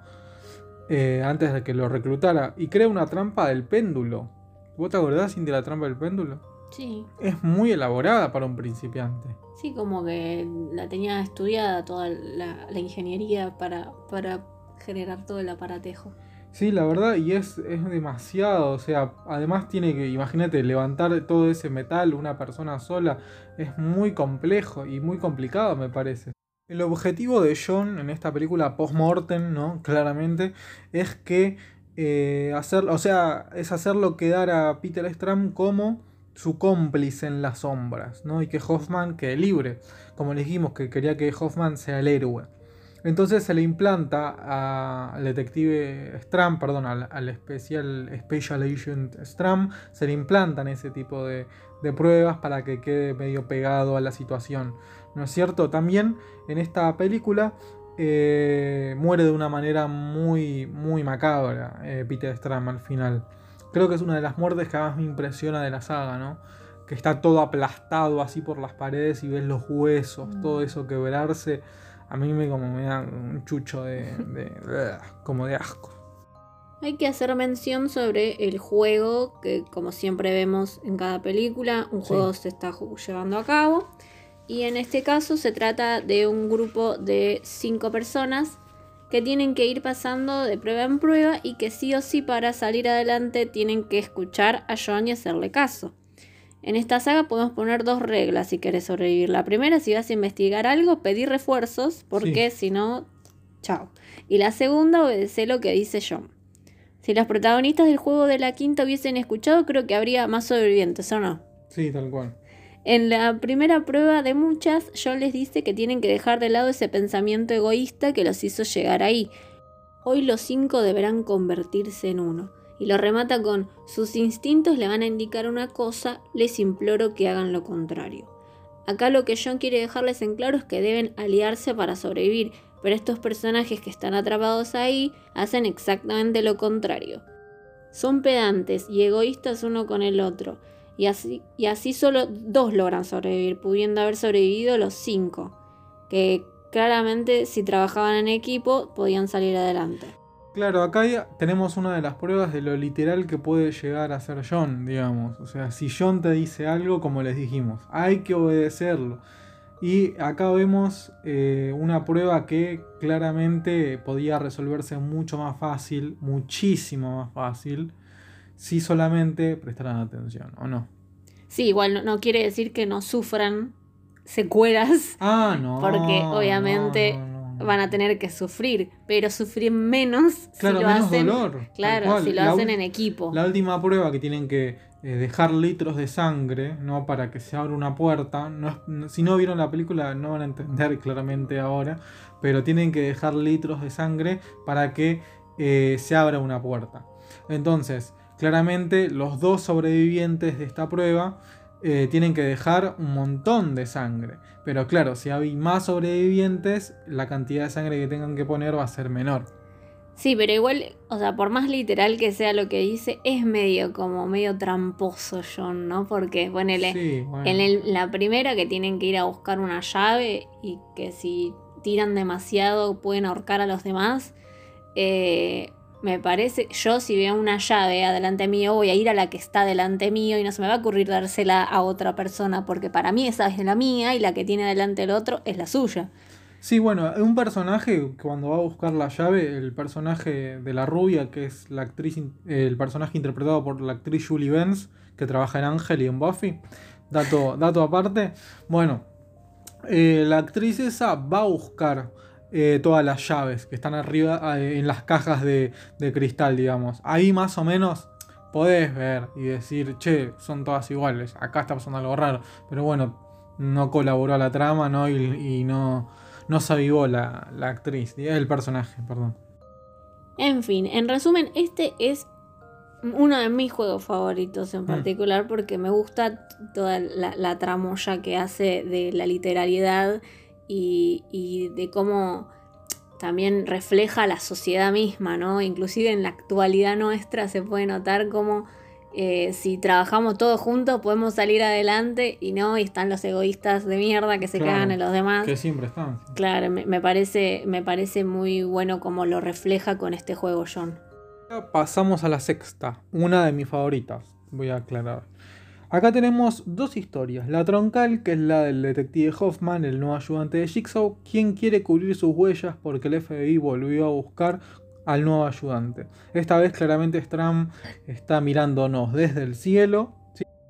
eh, antes de que lo reclutara. Y crea una trampa del péndulo. ¿Vos te acordás, de la trampa del péndulo?
Sí.
Es muy elaborada para un principiante.
Sí, como que la tenía estudiada toda la, la ingeniería para, para generar todo el aparatejo.
Sí, la verdad, y es, es demasiado. O sea, además tiene que, imagínate, levantar todo ese metal una persona sola. Es muy complejo y muy complicado, me parece. El objetivo de John en esta película post-mortem, ¿no? Claramente, es que eh, hacer, o sea, es hacerlo quedar a Peter Stram como su cómplice en las sombras, ¿no? Y que Hoffman quede libre. Como le dijimos, que quería que Hoffman sea el héroe. Entonces se le implanta al detective Stram, perdón, al, al especial Special Agent Stram, se le implantan ese tipo de, de pruebas para que quede medio pegado a la situación. ¿No es cierto? También en esta película eh, muere de una manera muy, muy macabra eh, Peter Stram al final. Creo que es una de las muertes que más me impresiona de la saga, ¿no? Que está todo aplastado así por las paredes y ves los huesos, todo eso quebrarse. A mí me como me da un chucho de, de- como de asco.
Hay que hacer mención sobre el juego que, como siempre vemos en cada película, un
Sí.
juego se está llevando a cabo. Y en este caso se trata de un grupo de cinco personas que tienen que ir pasando de prueba en prueba y que sí o sí para salir adelante tienen que escuchar a John y hacerle caso. En esta saga podemos poner dos reglas si querés sobrevivir. La primera, si vas a investigar algo, pedir refuerzos, porque si no, chao. Y la segunda, obedecer lo que dice John. Si los protagonistas del juego de la quinta hubiesen escuchado, creo que habría más sobrevivientes, ¿o no?
Sí, tal cual.
En la primera prueba de muchas, John les dice que tienen que dejar de lado ese pensamiento egoísta que los hizo llegar ahí. Hoy los cinco deberán convertirse en uno. Y lo remata con, sus instintos le van a indicar una cosa, les imploro que hagan lo contrario. Acá lo que John quiere dejarles en claro es que deben aliarse para sobrevivir, pero estos personajes que están atrapados ahí hacen exactamente lo contrario. Son pedantes y egoístas uno con el otro, y así, y así solo dos logran sobrevivir, pudiendo haber sobrevivido los cinco, que claramente si trabajaban en equipo podían salir adelante.
Claro, acá tenemos una de las pruebas de lo literal que puede llegar a ser John, digamos. O sea, si John te dice algo, como les dijimos, hay que obedecerlo. Y acá vemos eh, una prueba que claramente podía resolverse mucho más fácil, muchísimo más fácil, si solamente prestaran atención, ¿o no?
Sí, igual no, no quiere decir que no sufran secuelas,
Ah, no.
Porque obviamente
no, no, no.
van a tener que sufrir, pero sufrir menos
Claro,
si lo
menos
hacen,
dolor.
claro, si lo
La
hacen en equipo.
La última prueba que tienen que eh, dejar litros de sangre, ¿no? Para que se abra una puerta. No es- no- si no vieron la película no van a entender claramente ahora. Pero tienen que dejar litros de sangre para que eh, se abra una puerta. Entonces, claramente los dos sobrevivientes de esta prueba eh, tienen que dejar un montón de sangre. Pero claro, si hay más sobrevivientes, la cantidad de sangre que tengan que poner va a ser menor.
Sí, pero igual, o sea, por más literal que sea lo que dice, es medio como medio tramposo John, ¿no? Porque, ponele,
Sí, bueno.
en el- la primera que tienen que ir a buscar una llave y que si tiran demasiado pueden ahorcar a los demás, eh, me parece, yo si veo una llave adelante mío voy a ir a la que está delante mío y no se me va a ocurrir dársela a otra persona porque para mí esa es la mía y la que tiene delante el otro es la suya.
Sí, bueno, un personaje cuando va a buscar la llave, el personaje de la rubia, que es la actriz, el personaje interpretado por la actriz Julie Benz, que trabaja en Ángel y en Buffy. Dato, dato aparte. Bueno, eh, la actriz esa va a buscar eh, todas las llaves que están arriba eh, en las cajas de, de cristal, digamos. Ahí más o menos podés ver y decir, che, son todas iguales, acá está pasando algo raro. Pero bueno, no colaboró a la trama, ¿no? Y, y no, no se avivó la, la actriz, el personaje, perdón.
En fin, en resumen, este es uno de mis juegos favoritos en particular porque me gusta toda la, la tramoya que hace de la literalidad y, y de cómo también refleja la sociedad misma, ¿no? Inclusive en la actualidad nuestra se puede notar cómo eh, si trabajamos todos juntos podemos salir adelante y no, y están los egoístas de mierda que se
Claro,
cagan en los demás.
Que siempre están.
Claro, me, me parece, me parece muy bueno como lo refleja con este juego John.
Pasamos a la sexta, una de mis favoritas, voy a aclarar. Acá tenemos dos historias. La troncal, que es la del detective Hoffman, el nuevo ayudante de Jigsaw, quien quiere cubrir sus huellas porque el FBI volvió a buscar al nuevo ayudante. Esta vez claramente Stram está mirándonos desde el cielo.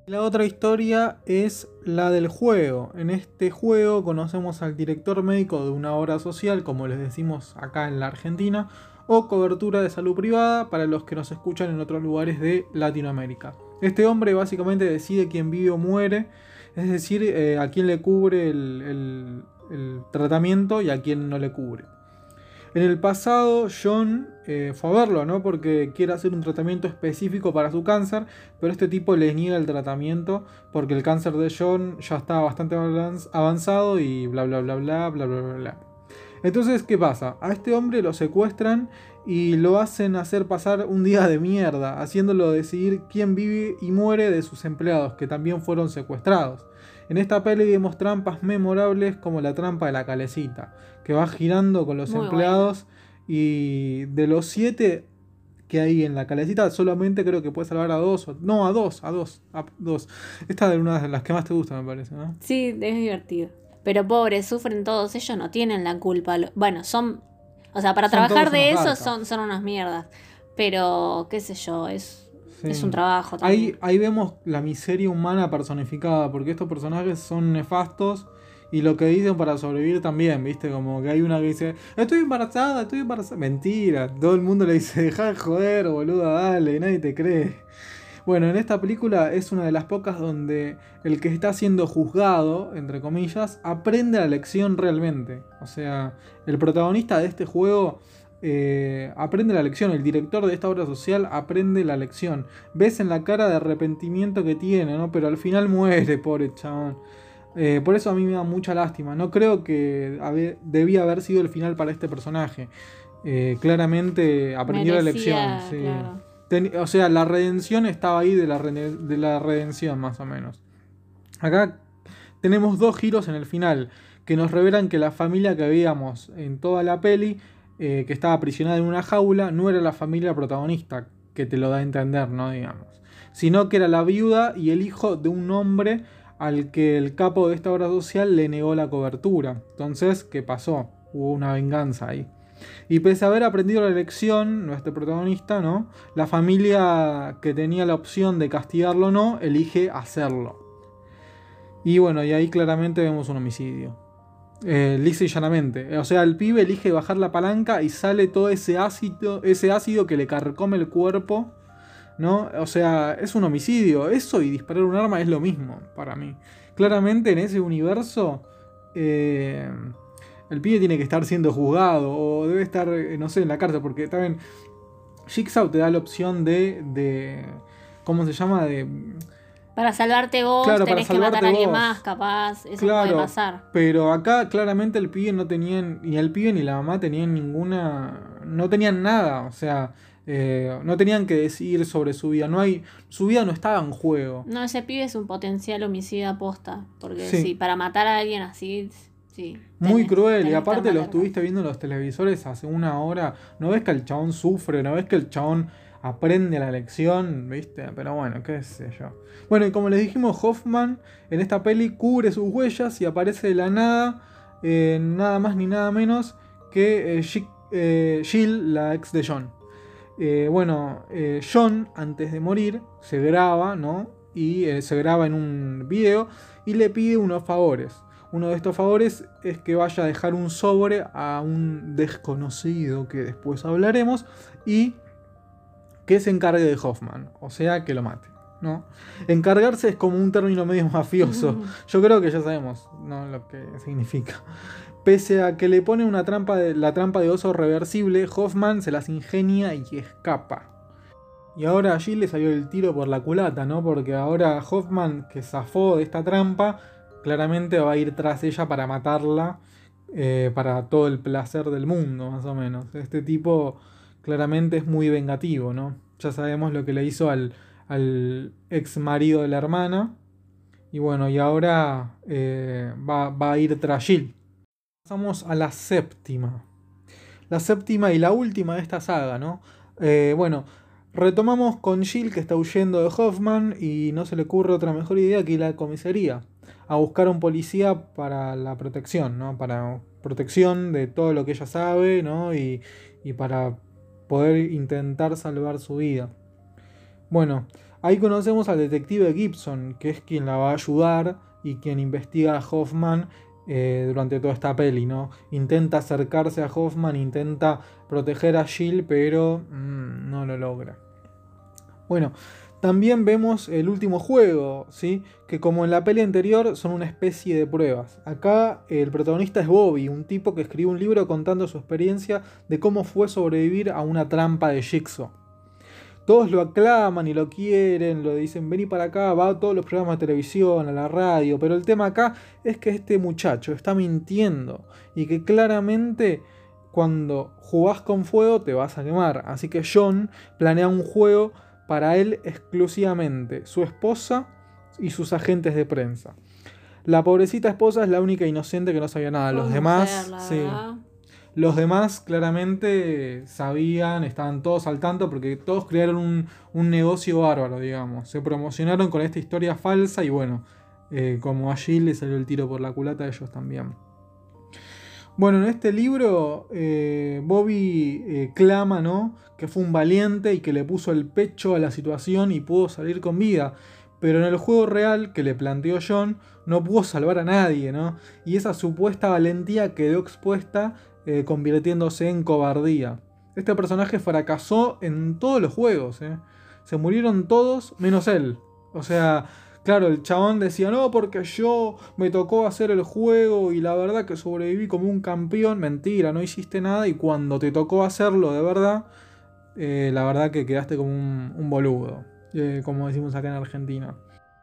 La otra historia es la del juego. En este juego conocemos al director médico de una obra social, como les decimos acá en la Argentina, o cobertura de salud privada para los que nos escuchan en otros lugares de Latinoamérica. Este hombre básicamente decide quién vive o muere, es decir, eh, a quién le cubre el, tratamiento y a quién no le cubre. En el pasado, John eh, fue a verlo, ¿no? Porque quiere hacer un tratamiento específico para su cáncer, pero este tipo le niega el tratamiento porque el cáncer de John ya está bastante avanzado y bla bla bla bla bla bla bla. bla. Entonces, ¿qué pasa? A este hombre lo secuestran y lo hacen hacer pasar un día de mierda, haciéndolo decidir quién vive y muere de sus empleados, que también fueron secuestrados. En esta peli vemos trampas memorables como la trampa de la calecita, que va girando con los
Muy
empleados y de los siete que hay en la calecita, solamente creo que puede salvar a dos, o- no, a dos, a dos, a dos. Esta es una de las que más te gusta, me parece, ¿no?
Sí, es divertido. Pero pobres, sufren todos, ellos no tienen la culpa. Bueno, son... O sea, para
Son
trabajar de eso son, son unas mierdas. Pero, qué sé yo, es,
Sí.
es un trabajo
Ahí,
también.
ahí vemos la miseria humana personificada, porque estos personajes son nefastos y lo que dicen para sobrevivir también, ¿viste? Como que hay una que dice, estoy embarazada, estoy embarazada. Mentira, todo el mundo le dice, deja de joder, boludo, dale, nadie te cree. Bueno, en esta película es una de las pocas donde el que está siendo juzgado, entre comillas, aprende la lección realmente. O sea, el protagonista de este juego eh, aprende la lección, el director de esta obra social aprende la lección. Ves en la cara de arrepentimiento que tiene, ¿no? Pero al final muere, pobre chabón. Eh, por eso a mí me da mucha lástima. No creo que habe- debía haber sido el final para este personaje. Eh, claramente aprendió la lección. sí.
claro.
O sea, la redención estaba ahí de la, rene- de la redención, más o menos. Acá tenemos dos giros en el final que nos revelan que la familia que veíamos en toda la peli, eh, que estaba aprisionada en una jaula, no era la familia protagonista, que te lo da a entender, ¿no? Digamos. Sino que era la viuda y el hijo de un hombre al que el capo de esta obra social le negó la cobertura. Entonces, ¿qué pasó? Hubo una venganza ahí. Y pese a haber aprendido la lección, nuestro protagonista, ¿no? La familia que tenía la opción de castigarlo o no, elige hacerlo. Y bueno, y ahí claramente vemos un homicidio. Eh, lisa y llanamente. O sea, el pibe elige bajar la palanca y sale todo ese ácido, ese ácido que le carcome el cuerpo. ¿No? O sea, es un homicidio. Eso y disparar un arma es lo mismo para mí. Claramente en ese universo. eh, el pibe tiene que estar siendo juzgado. O debe estar, eh, no sé, en la cárcel. Porque también. Jigsaw te da la opción de. de ¿Cómo se llama? De.
Para salvarte vos,
Claro, para
tenés que matar a
salvarte
alguien
vos.
más, capaz. Eso
Claro.
puede pasar.
Pero acá claramente el pibe no tenía, ni el pibe ni la mamá tenían ninguna, no tenían nada, o sea, eh, no tenían que decir sobre su vida, no hay, su vida no estaba en juego.
No, ese pibe es un potencial homicida aposta, porque
Sí.
sí, para matar a alguien así, sí.
Muy
tenés-
cruel, y
tenés
aparte lo estuviste viendo en los televisores hace una hora, no ves que el chabón sufre, no ves que el chabón aprende la lección, ¿viste? Pero bueno, qué sé yo. Bueno, y como les dijimos, Hoffman en esta peli cubre sus huellas y aparece de la nada, eh, nada más ni nada menos que eh, eh, Jill, la ex de John. Bueno, John, antes de morir, se graba, ¿no? Y se graba en un video y le pide unos favores. Uno de estos favores es que vaya a dejar un sobre a un desconocido que después hablaremos y que se encargue de Hoffman, o sea, que lo mate. ¿no? Encargarse es como un término medio mafioso. Yo creo que ya sabemos ¿no? lo que significa. Pese a que le pone una trampa de, la trampa de oso reversible, Hoffman se las ingenia y escapa. Y ahora allí le salió el tiro por la culata, ¿no? Porque ahora Hoffman, que zafó de esta trampa, claramente va a ir tras ella para matarla, eh, para todo el placer del mundo, más o menos. Este tipo claramente es muy vengativo, ¿no? Ya sabemos lo que le hizo al, ex marido de la hermana. Y bueno, y ahora eh, va, va a ir tras Jill. Pasamos a la séptima. La séptima y la última de esta saga, ¿no? Eh, bueno, retomamos con Jill que está huyendo de Hoffman y no se le ocurre otra mejor idea que ir a la comisaría a buscar a un policía para la protección, ¿no? Para protección de todo lo que ella sabe, ¿no? Y, y para poder intentar salvar su vida. Bueno, ahí conocemos al detective Gibson, que es quien la va a ayudar y quien investiga a Hoffman eh, durante toda esta peli, ¿no? Intenta acercarse a Hoffman, intenta proteger a Jill, pero mm, no lo logra. Bueno, también vemos el último juego, ¿sí? Que como en la peli anterior son una especie de pruebas. Acá el protagonista es Bobby, un tipo que escribió un libro contando su experiencia de cómo fue sobrevivir a una trampa de Jigsaw. Todos lo aclaman y lo quieren, lo dicen, vení para acá, va a todos los programas de televisión, a la radio, pero el tema acá es que este muchacho está mintiendo y que claramente cuando jugás con fuego te vas a quemar. Así que John planea un juego para él exclusivamente, su esposa y sus agentes de prensa. La pobrecita esposa es la única inocente que no sabía nada. Los demás, sí. Los demás claramente sabían, estaban todos al tanto porque todos crearon un, un negocio bárbaro, digamos. Se promocionaron con esta historia falsa y bueno, eh, como allí le salió el tiro por la culata a ellos también. Bueno, en este libro eh, Bobby eh, clama, ¿no? Que fue un valiente y que le puso el pecho a la situación y pudo salir con vida. Pero en el juego real que le planteó John, no pudo salvar a nadie, ¿no? Y esa supuesta valentía quedó expuesta eh, convirtiéndose en cobardía. Este personaje fracasó en todos los juegos. Se murieron todos menos él. O sea, claro, el chabón decía, no, porque yo me tocó hacer el juego y la verdad que sobreviví como un campeón. Mentira, no hiciste nada y cuando te tocó hacerlo de verdad, eh, la verdad que quedaste como un, un boludo, eh, como decimos acá en Argentina.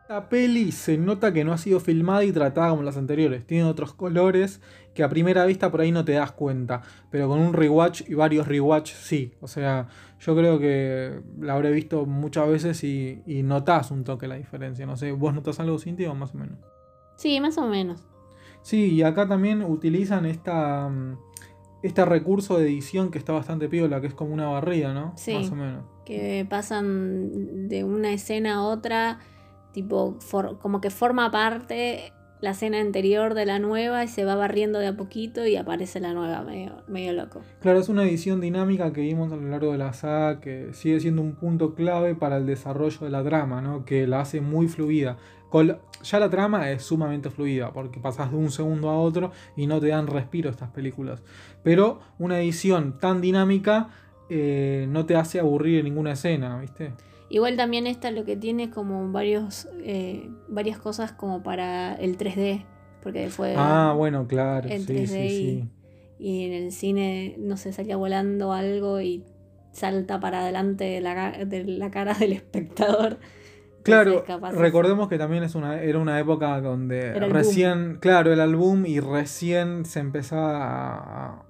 Esta peli se nota que no ha sido filmada y tratada como las anteriores. Tiene otros colores que a primera vista por ahí no te das cuenta. Pero con un rewatch y varios rewatch sí. O sea, yo creo que la habré visto muchas veces y, y notás un toque la diferencia. No sé, ¿vos notás algo, Cintia, o más o menos?
Sí, más o menos.
Sí, y acá también utilizan esta, mm, este recurso de edición que está bastante piola, que es como una barrida, ¿no?
Sí.
Más o menos.
Que pasan de una escena a otra, tipo, for- como que forma parte la escena anterior de la nueva y se va barriendo de a poquito y aparece la nueva, medio, medio loco.
Claro, es una edición dinámica que vimos a lo largo de la saga que sigue siendo un punto clave para el desarrollo de la trama, ¿no? Que la hace muy fluida. Ya la trama es sumamente fluida porque pasas de un segundo a otro y no te dan respiro estas películas. Pero una edición tan dinámica eh, no te hace aburrir en ninguna escena, ¿viste?
Igual también esta lo que tiene es como varios, eh, varias cosas como para el 3D, porque fue
Ah, bueno, claro,
en
sí,
3D
sí,
y,
sí.
y en el cine, no sé, salía volando algo y salta para adelante de la, de la cara del espectador.
Claro, recordemos que también es una, era una época donde
el
recién, claro, el álbum y recién se empezaba a,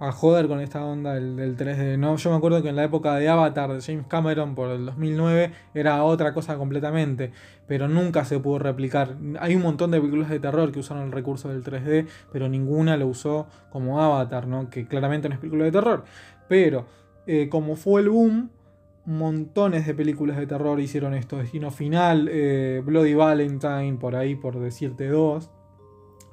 a joder con esta onda del, del 3D. ¿no? Yo me acuerdo que en la época de Avatar de James Cameron por el 2009 era otra cosa completamente, pero nunca se pudo replicar. Hay un montón de películas de terror que usaron el recurso del 3D, pero ninguna lo usó como Avatar, ¿no? que claramente no es película de terror. Pero eh, como fue el boom, montones de películas de terror hicieron esto. Destino Final, eh, Bloody Valentine, por ahí por decirte dos.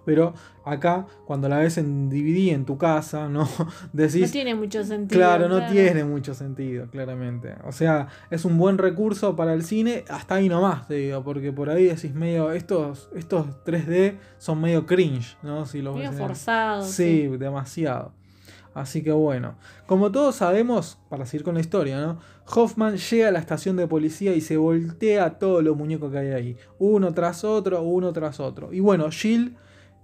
Pero acá, cuando la ves en DVD en tu casa, ¿no? Decís.
No tiene mucho sentido.
Claro, no tiene mucho sentido, claramente. O sea, es un buen recurso para el cine, hasta ahí nomás, te digo, porque por ahí decís medio, estos, estos 3D son medio cringe, ¿no? Si los
Medio
ves en-
forzado.
Sí, demasiado. Así que bueno, como todos sabemos, para seguir con la historia, ¿no? Hoffman llega a la estación de policía y se voltea a todos los muñecos que hay ahí, uno tras otro, uno tras otro. Y bueno, Jill,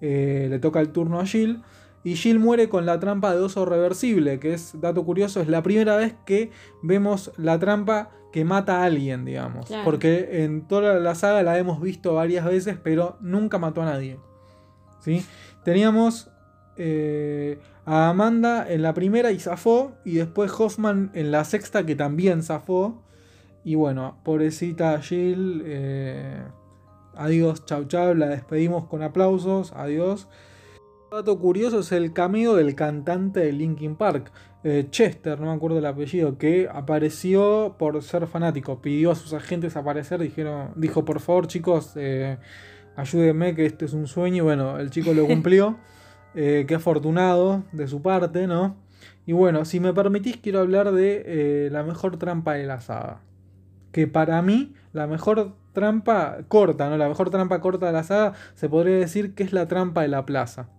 eh, le toca el turno a Jill, y Jill muere con la trampa de oso reversible, que es, dato curioso, es la primera vez que vemos la trampa que mata a alguien, digamos.
Claro.
Porque en toda la saga la hemos visto varias veces, pero nunca mató a nadie. ¿Sí? Teníamos eh, a Amanda en la primera y zafó. Y después Hoffman en la sexta que también zafó. Y bueno, pobrecita Jill. eh, adiós, chau chau. La despedimos con aplausos. Adiós. Dato curioso es el cameo del cantante de Linkin Park. eh, Chester, no me acuerdo el apellido, que apareció por ser fanático. Pidió a sus agentes aparecer. Dijeron, dijo, por favor, chicos, eh, ayúdenme que este es un sueño. Y bueno, el chico lo cumplió. Eh, qué afortunado de su parte, ¿no? Y bueno, si me permitís, quiero hablar de la mejor trampa de la saga. Que para mí, la mejor trampa corta, ¿no? La mejor trampa corta de la saga se podría decir que es la trampa de la plaza.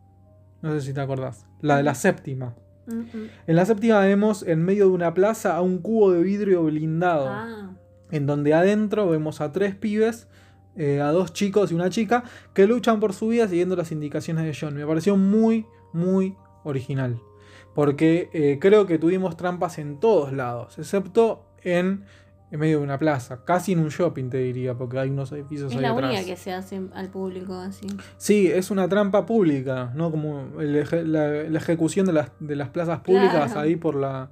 No sé si te acordás. La de la séptima. En la séptima vemos en medio de una plaza a un cubo de vidrio blindado
Ah,
en donde adentro vemos a tres pibes, eh, a dos chicos y una chica, que luchan por su vida siguiendo las indicaciones de John. Me pareció muy, muy original. Porque eh, creo que tuvimos trampas en todos lados, excepto en, en medio de una plaza, casi en un shopping te diría, porque hay unos edificios
es
ahí
la
atrás.
única que se hace al público así.
Sí, es una trampa pública, ¿no? Como el eje- la, la ejecución de las, de las plazas públicas
Claro.
ahí por la,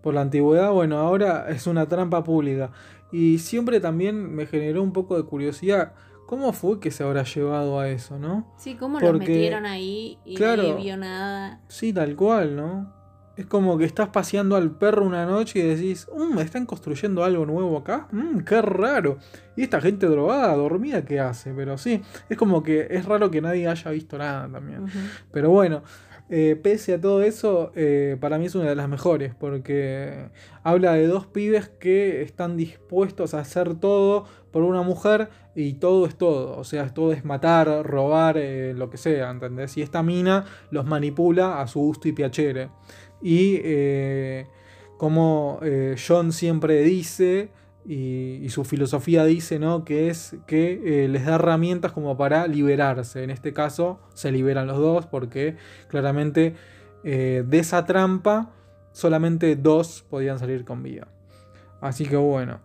por la antigüedad. Bueno, ahora es una trampa pública. Y siempre también me generó un poco de curiosidad. ¿Cómo fue que se habrá llevado a eso, no?
Sí, ¿cómo los
Porque-
metieron ahí y
claro.
nadie vio nada?
Sí, tal cual, ¿no? Es como que estás paseando al perro una noche y decís, "Mm, ¿están construyendo algo nuevo acá? Mm, qué raro. Y esta gente drogada, dormida, ¿qué hace? Pero sí, es como que es raro que nadie haya visto nada también. Pero bueno, eh, pese a todo eso, eh, para mí es una de las mejores, porque habla de dos pibes que están dispuestos a hacer todo por una mujer y todo es todo. O sea, todo es matar, robar, eh, lo que sea, ¿entendés? Y esta mina los manipula a su gusto y piacere. Y eh, como eh, John siempre dice, y, su filosofía dice, ¿no? Que es que eh, les da herramientas como para liberarse. En este caso, se liberan los dos porque claramente de esa trampa solamente dos podían salir con vida. Así que bueno.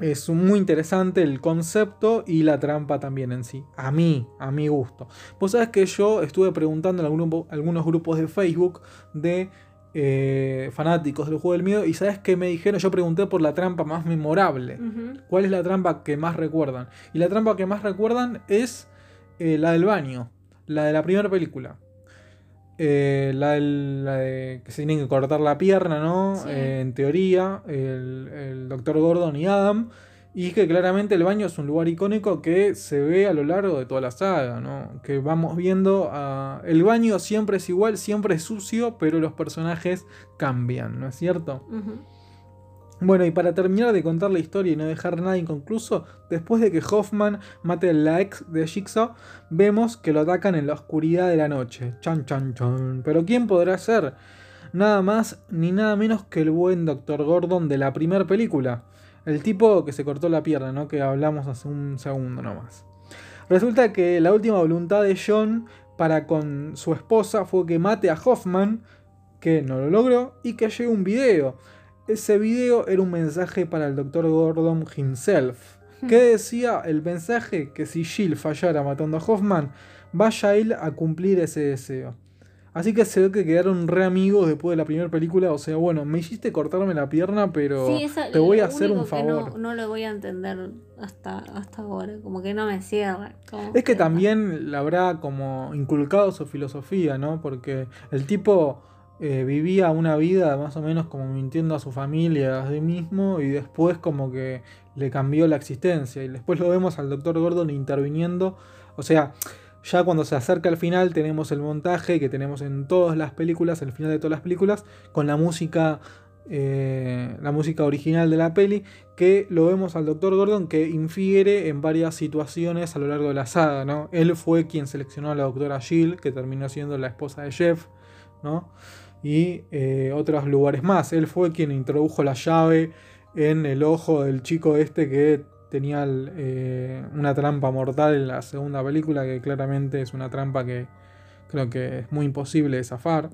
Es muy interesante el concepto y la trampa también en sí. A mí, a mi gusto. Vos sabés que yo estuve preguntando en algunos grupos de Facebook de eh, fanáticos del juego del miedo. Y sabes qué me dijeron? Yo pregunté por la trampa más memorable. ¿Cuál es la trampa que más recuerdan? Y la trampa que más recuerdan es eh, la del baño, la de la primera película. Eh, la, del- la de que se tienen que cortar la pierna, ¿no?
Sí.
Eh, en teoría, el, el doctor Gordon y Adam. Y que claramente el baño es un lugar icónico que se ve a lo largo de toda la saga, ¿no? Que vamos viendo a... El baño siempre es igual, siempre es sucio, pero los personajes cambian, ¿no es cierto?
Ujú.
Bueno, y para terminar de contar la historia y no dejar nada inconcluso, después de que Hoffman mate a la ex de Jigsaw, vemos que lo atacan en la oscuridad de la noche. Chan, chan, chan. Pero ¿quién podrá ser? Nada más ni nada menos que el buen Dr. Gordon de la primera película. El tipo que se cortó la pierna, ¿no? Que hablamos hace un segundo nomás. Resulta que la última voluntad de John para con su esposa fue que mate a Hoffman, que no lo logró, y que llegue un video. Ese video era un mensaje para el Dr. Gordon himself. ¿Qué decía el mensaje? Que si Jill fallara matando a Hoffman, vaya él a cumplir ese deseo. Así que se ve que quedaron re amigos después de la primera película. O sea, bueno, me hiciste cortarme la pierna, pero
Sí, esa-
te voy a hacer un
que
favor.
No, no lo voy a entender hasta, hasta ahora. Como que no me cierra. como
Es que también le habrá como inculcado su filosofía, ¿no? Porque el tipo eh, vivía una vida más o menos como mintiendo a su familia, a sí mismo, y después como que le cambió la existencia. Y después lo vemos al doctor Gordon interviniendo. O sea, ya cuando se acerca al final tenemos el montaje que tenemos en todas las películas, el final de todas las películas, con la música... eh, la música original de la peli, que lo vemos al Dr. Gordon que infiere en varias situaciones a lo largo de la saga, ¿no? Él fue quien seleccionó a la doctora Jill, que terminó siendo la esposa de Jeff, ¿no? Y eh, otros lugares más. Él fue quien introdujo la llave en el ojo del chico este que tenía eh, una trampa mortal en la segunda película, que claramente es una trampa que creo que es muy imposible de zafar.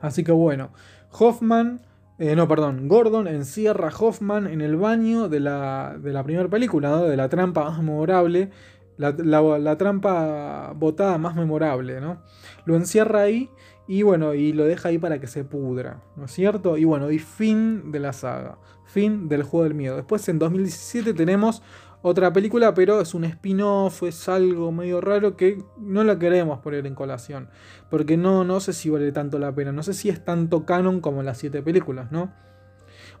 Así que bueno, Hoffman, eh, no, perdón, Gordon encierra a Hoffman en el baño de la, de la primera película, de la trampa más memorable, la, la- la trampa botada más memorable, ¿no? Lo encierra ahí y bueno, y lo deja ahí para que se pudra, ¿no es cierto? Y bueno, y fin de la saga, fin del juego del miedo. Después en 2017 tenemos otra película, pero es un spin-off, es algo medio raro que no la queremos poner en colación. Porque no, no sé si vale tanto la pena. No sé si es tanto canon como las siete películas, ¿no?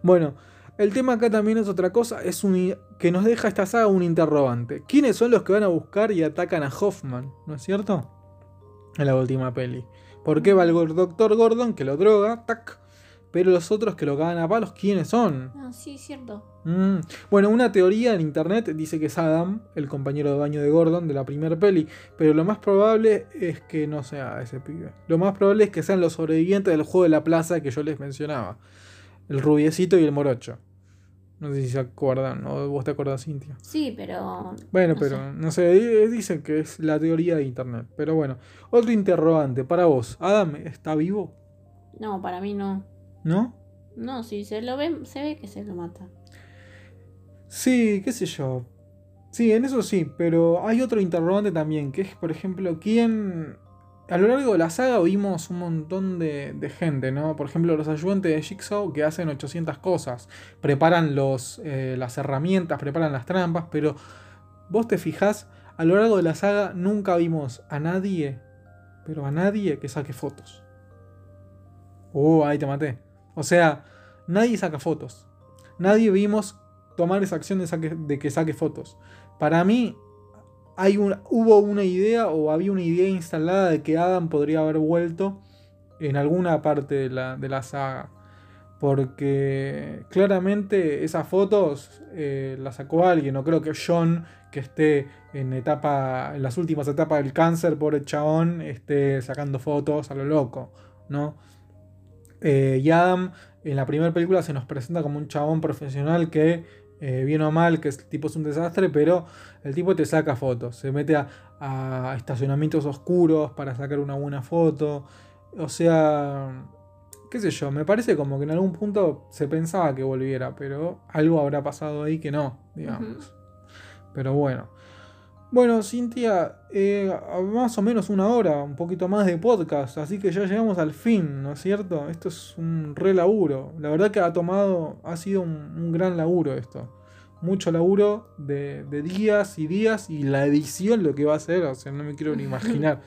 Bueno, el tema acá también es otra cosa. Es un, que nos deja esta saga un interrogante. ¿Quiénes son los que van a buscar y atacan a Hoffman? ¿No es cierto? En la última peli. ¿Por qué va el doctor Gordon que lo droga? Tac. Pero los otros que lo cagan a palos, ¿quiénes son?
Ah, sí, cierto.
Mm. Bueno, una teoría en internet dice que es Adam, el compañero de baño de Gordon de la primera peli, pero lo más probable es que no sea ese pibe. Lo más probable es que sean los sobrevivientes del juego de la plaza que yo les mencionaba. El rubiecito y el morocho. No sé si se acuerdan, o vos te acordás, Cintia.
Sí, pero.
Bueno,
no
pero
sé.
no sé, di- dicen que es la teoría de internet. Pero bueno, otro interrogante para vos. ¿Adam está vivo?
No, para mí no.
¿No?
No, si se lo ve, se ve que se lo mata.
Sí, qué sé yo. Sí, en eso sí, pero hay otro interrogante también, que es, por ejemplo, quién... A lo largo de la saga vimos un montón de, de gente, ¿no? Por ejemplo, los ayudantes de Jigsaw que hacen 800 cosas. Preparan los, eh, las herramientas, preparan las trampas, pero vos te fijás, a lo largo de la saga nunca vimos a nadie, pero a nadie que saque fotos. Uh, ahí te maté. O sea, nadie saca fotos. Nadie vimos tomar esa acción de que saque fotos. Para mí, hay un- hubo una idea o había una idea instalada de que Adam podría haber vuelto en alguna parte de la, de la saga. Porque claramente esas fotos eh, las sacó alguien. No creo que John, que esté en etapa. en las últimas etapas del cáncer, por el chabón, esté sacando fotos a lo loco. ¿No? Eh, y Adam en la primera película se nos presenta como un chabón profesional que, eh, bien o mal, que el tipo es un desastre, pero el tipo te saca fotos, se mete a, a estacionamientos oscuros para sacar una buena foto. O sea, qué sé yo, me parece como que en algún punto se pensaba que volviera, pero algo habrá pasado ahí que no, digamos. Pero bueno. Bueno, Cintia, eh, más o menos una hora, un poquito más de podcast, así que ya llegamos al fin, ¿no es cierto? Esto es un re laburo. La verdad que ha tomado, ha sido un, un gran laburo esto. Mucho laburo de, de días y días y la edición lo que va a ser, o sea, no me quiero ni imaginar.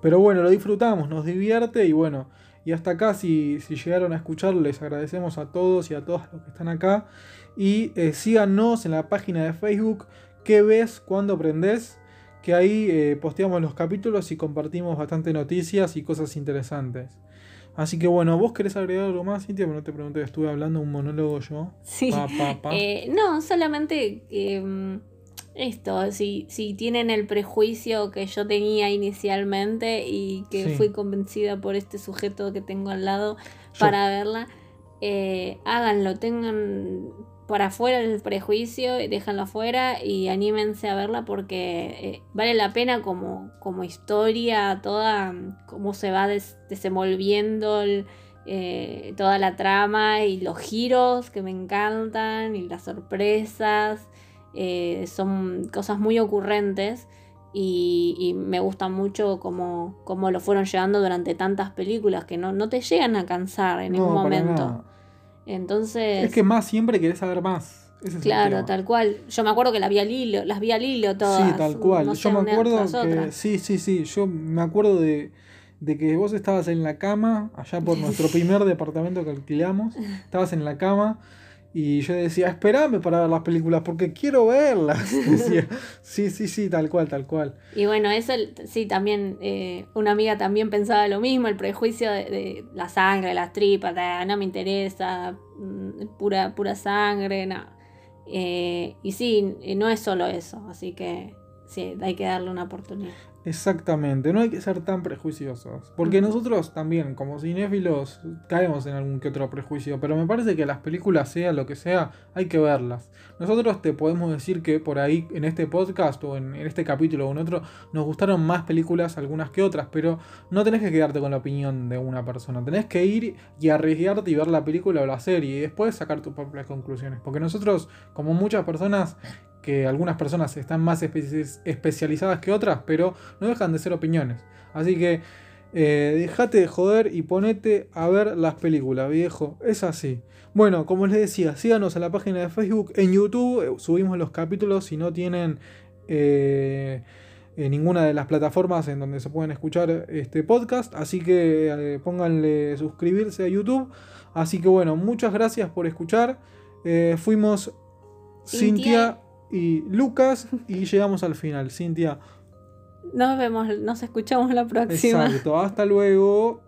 Pero bueno, lo disfrutamos, nos divierte y bueno, y hasta acá si, si llegaron a escuchar les agradecemos a todos y a todas los que están acá. Y eh, síganos en la página de Facebook ¿Qué ves cuando aprendes? Que ahí eh, posteamos los capítulos y compartimos bastante noticias y cosas interesantes. Así que bueno, ¿vos querés agregar algo más, Cintia? Pero no te pregunté, estuve hablando un monólogo yo.
Sí.
Pa, pa, pa.
Eh, no, solamente eh, esto, si, si tienen el prejuicio que yo tenía inicialmente y que
Sí.
fui convencida por este sujeto que tengo al lado
Yo.
para verla, eh, háganlo, tengan para afuera el prejuicio, déjanlo afuera y anímense a verla porque eh, vale la pena como, como historia, toda cómo se va des- desenvolviendo el- eh, toda la trama y los giros que me encantan y las sorpresas. eh, son cosas muy ocurrentes Y, y me gusta mucho cómo, cómo lo fueron llevando durante tantas películas que no, no te llegan a cansar en ningún
No,
momento. Entonces,
Es que más siempre querés saber más. Ese
claro, tal cual. Yo me acuerdo que las vi al hilo, las vi al hilo todas.
Sí, tal cual.
no
Yo
sé,
me acuerdo que. Sí, sí, sí. Yo me acuerdo de, de que vos estabas en la cama, allá por nuestro primer departamento que alquilamos. Estabas en la cama y yo decía, espérame para ver las películas porque quiero verlas. Decía, sí, sí, sí, tal cual, tal cual.
Y bueno, eso sí, también, eh, una amiga también pensaba lo mismo, el prejuicio de, de la sangre, las tripas, de, no me interesa, mm, pura, pura sangre, no. Eh, y sí, no es solo eso, así que sí, hay que darle una oportunidad.
Exactamente, no hay que ser tan prejuiciosos. Porque nosotros también, como cinéfilos, caemos en algún que otro prejuicio. Pero me parece que las películas, sea lo que sea, hay que verlas. Nosotros te podemos decir que por ahí, en este podcast o en, en este capítulo o en otro, nos gustaron más películas algunas que otras. Pero no tenés que quedarte con la opinión de una persona. Tenés que ir y arriesgarte y ver la película o la serie. Y después sacar tus propias conclusiones. Porque nosotros, como muchas personas, que algunas personas están más espe- especializadas que otras, pero no dejan de ser opiniones. Así que eh, dejate de joder y ponete a ver las películas, viejo. Es así. Bueno, como les decía, síganos en la página de Facebook, en YouTube, eh, subimos los capítulos si no tienen eh, eh, ninguna de las plataformas en donde se pueden escuchar este podcast. Así que eh, pónganle suscribirse a YouTube. Así que bueno, muchas gracias por escuchar. Eh, fuimos
Cintia.
Cintia y Lucas y llegamos al final. Cintia,
Nos vemos, nos escuchamos la próxima.
exacto. Hasta luego.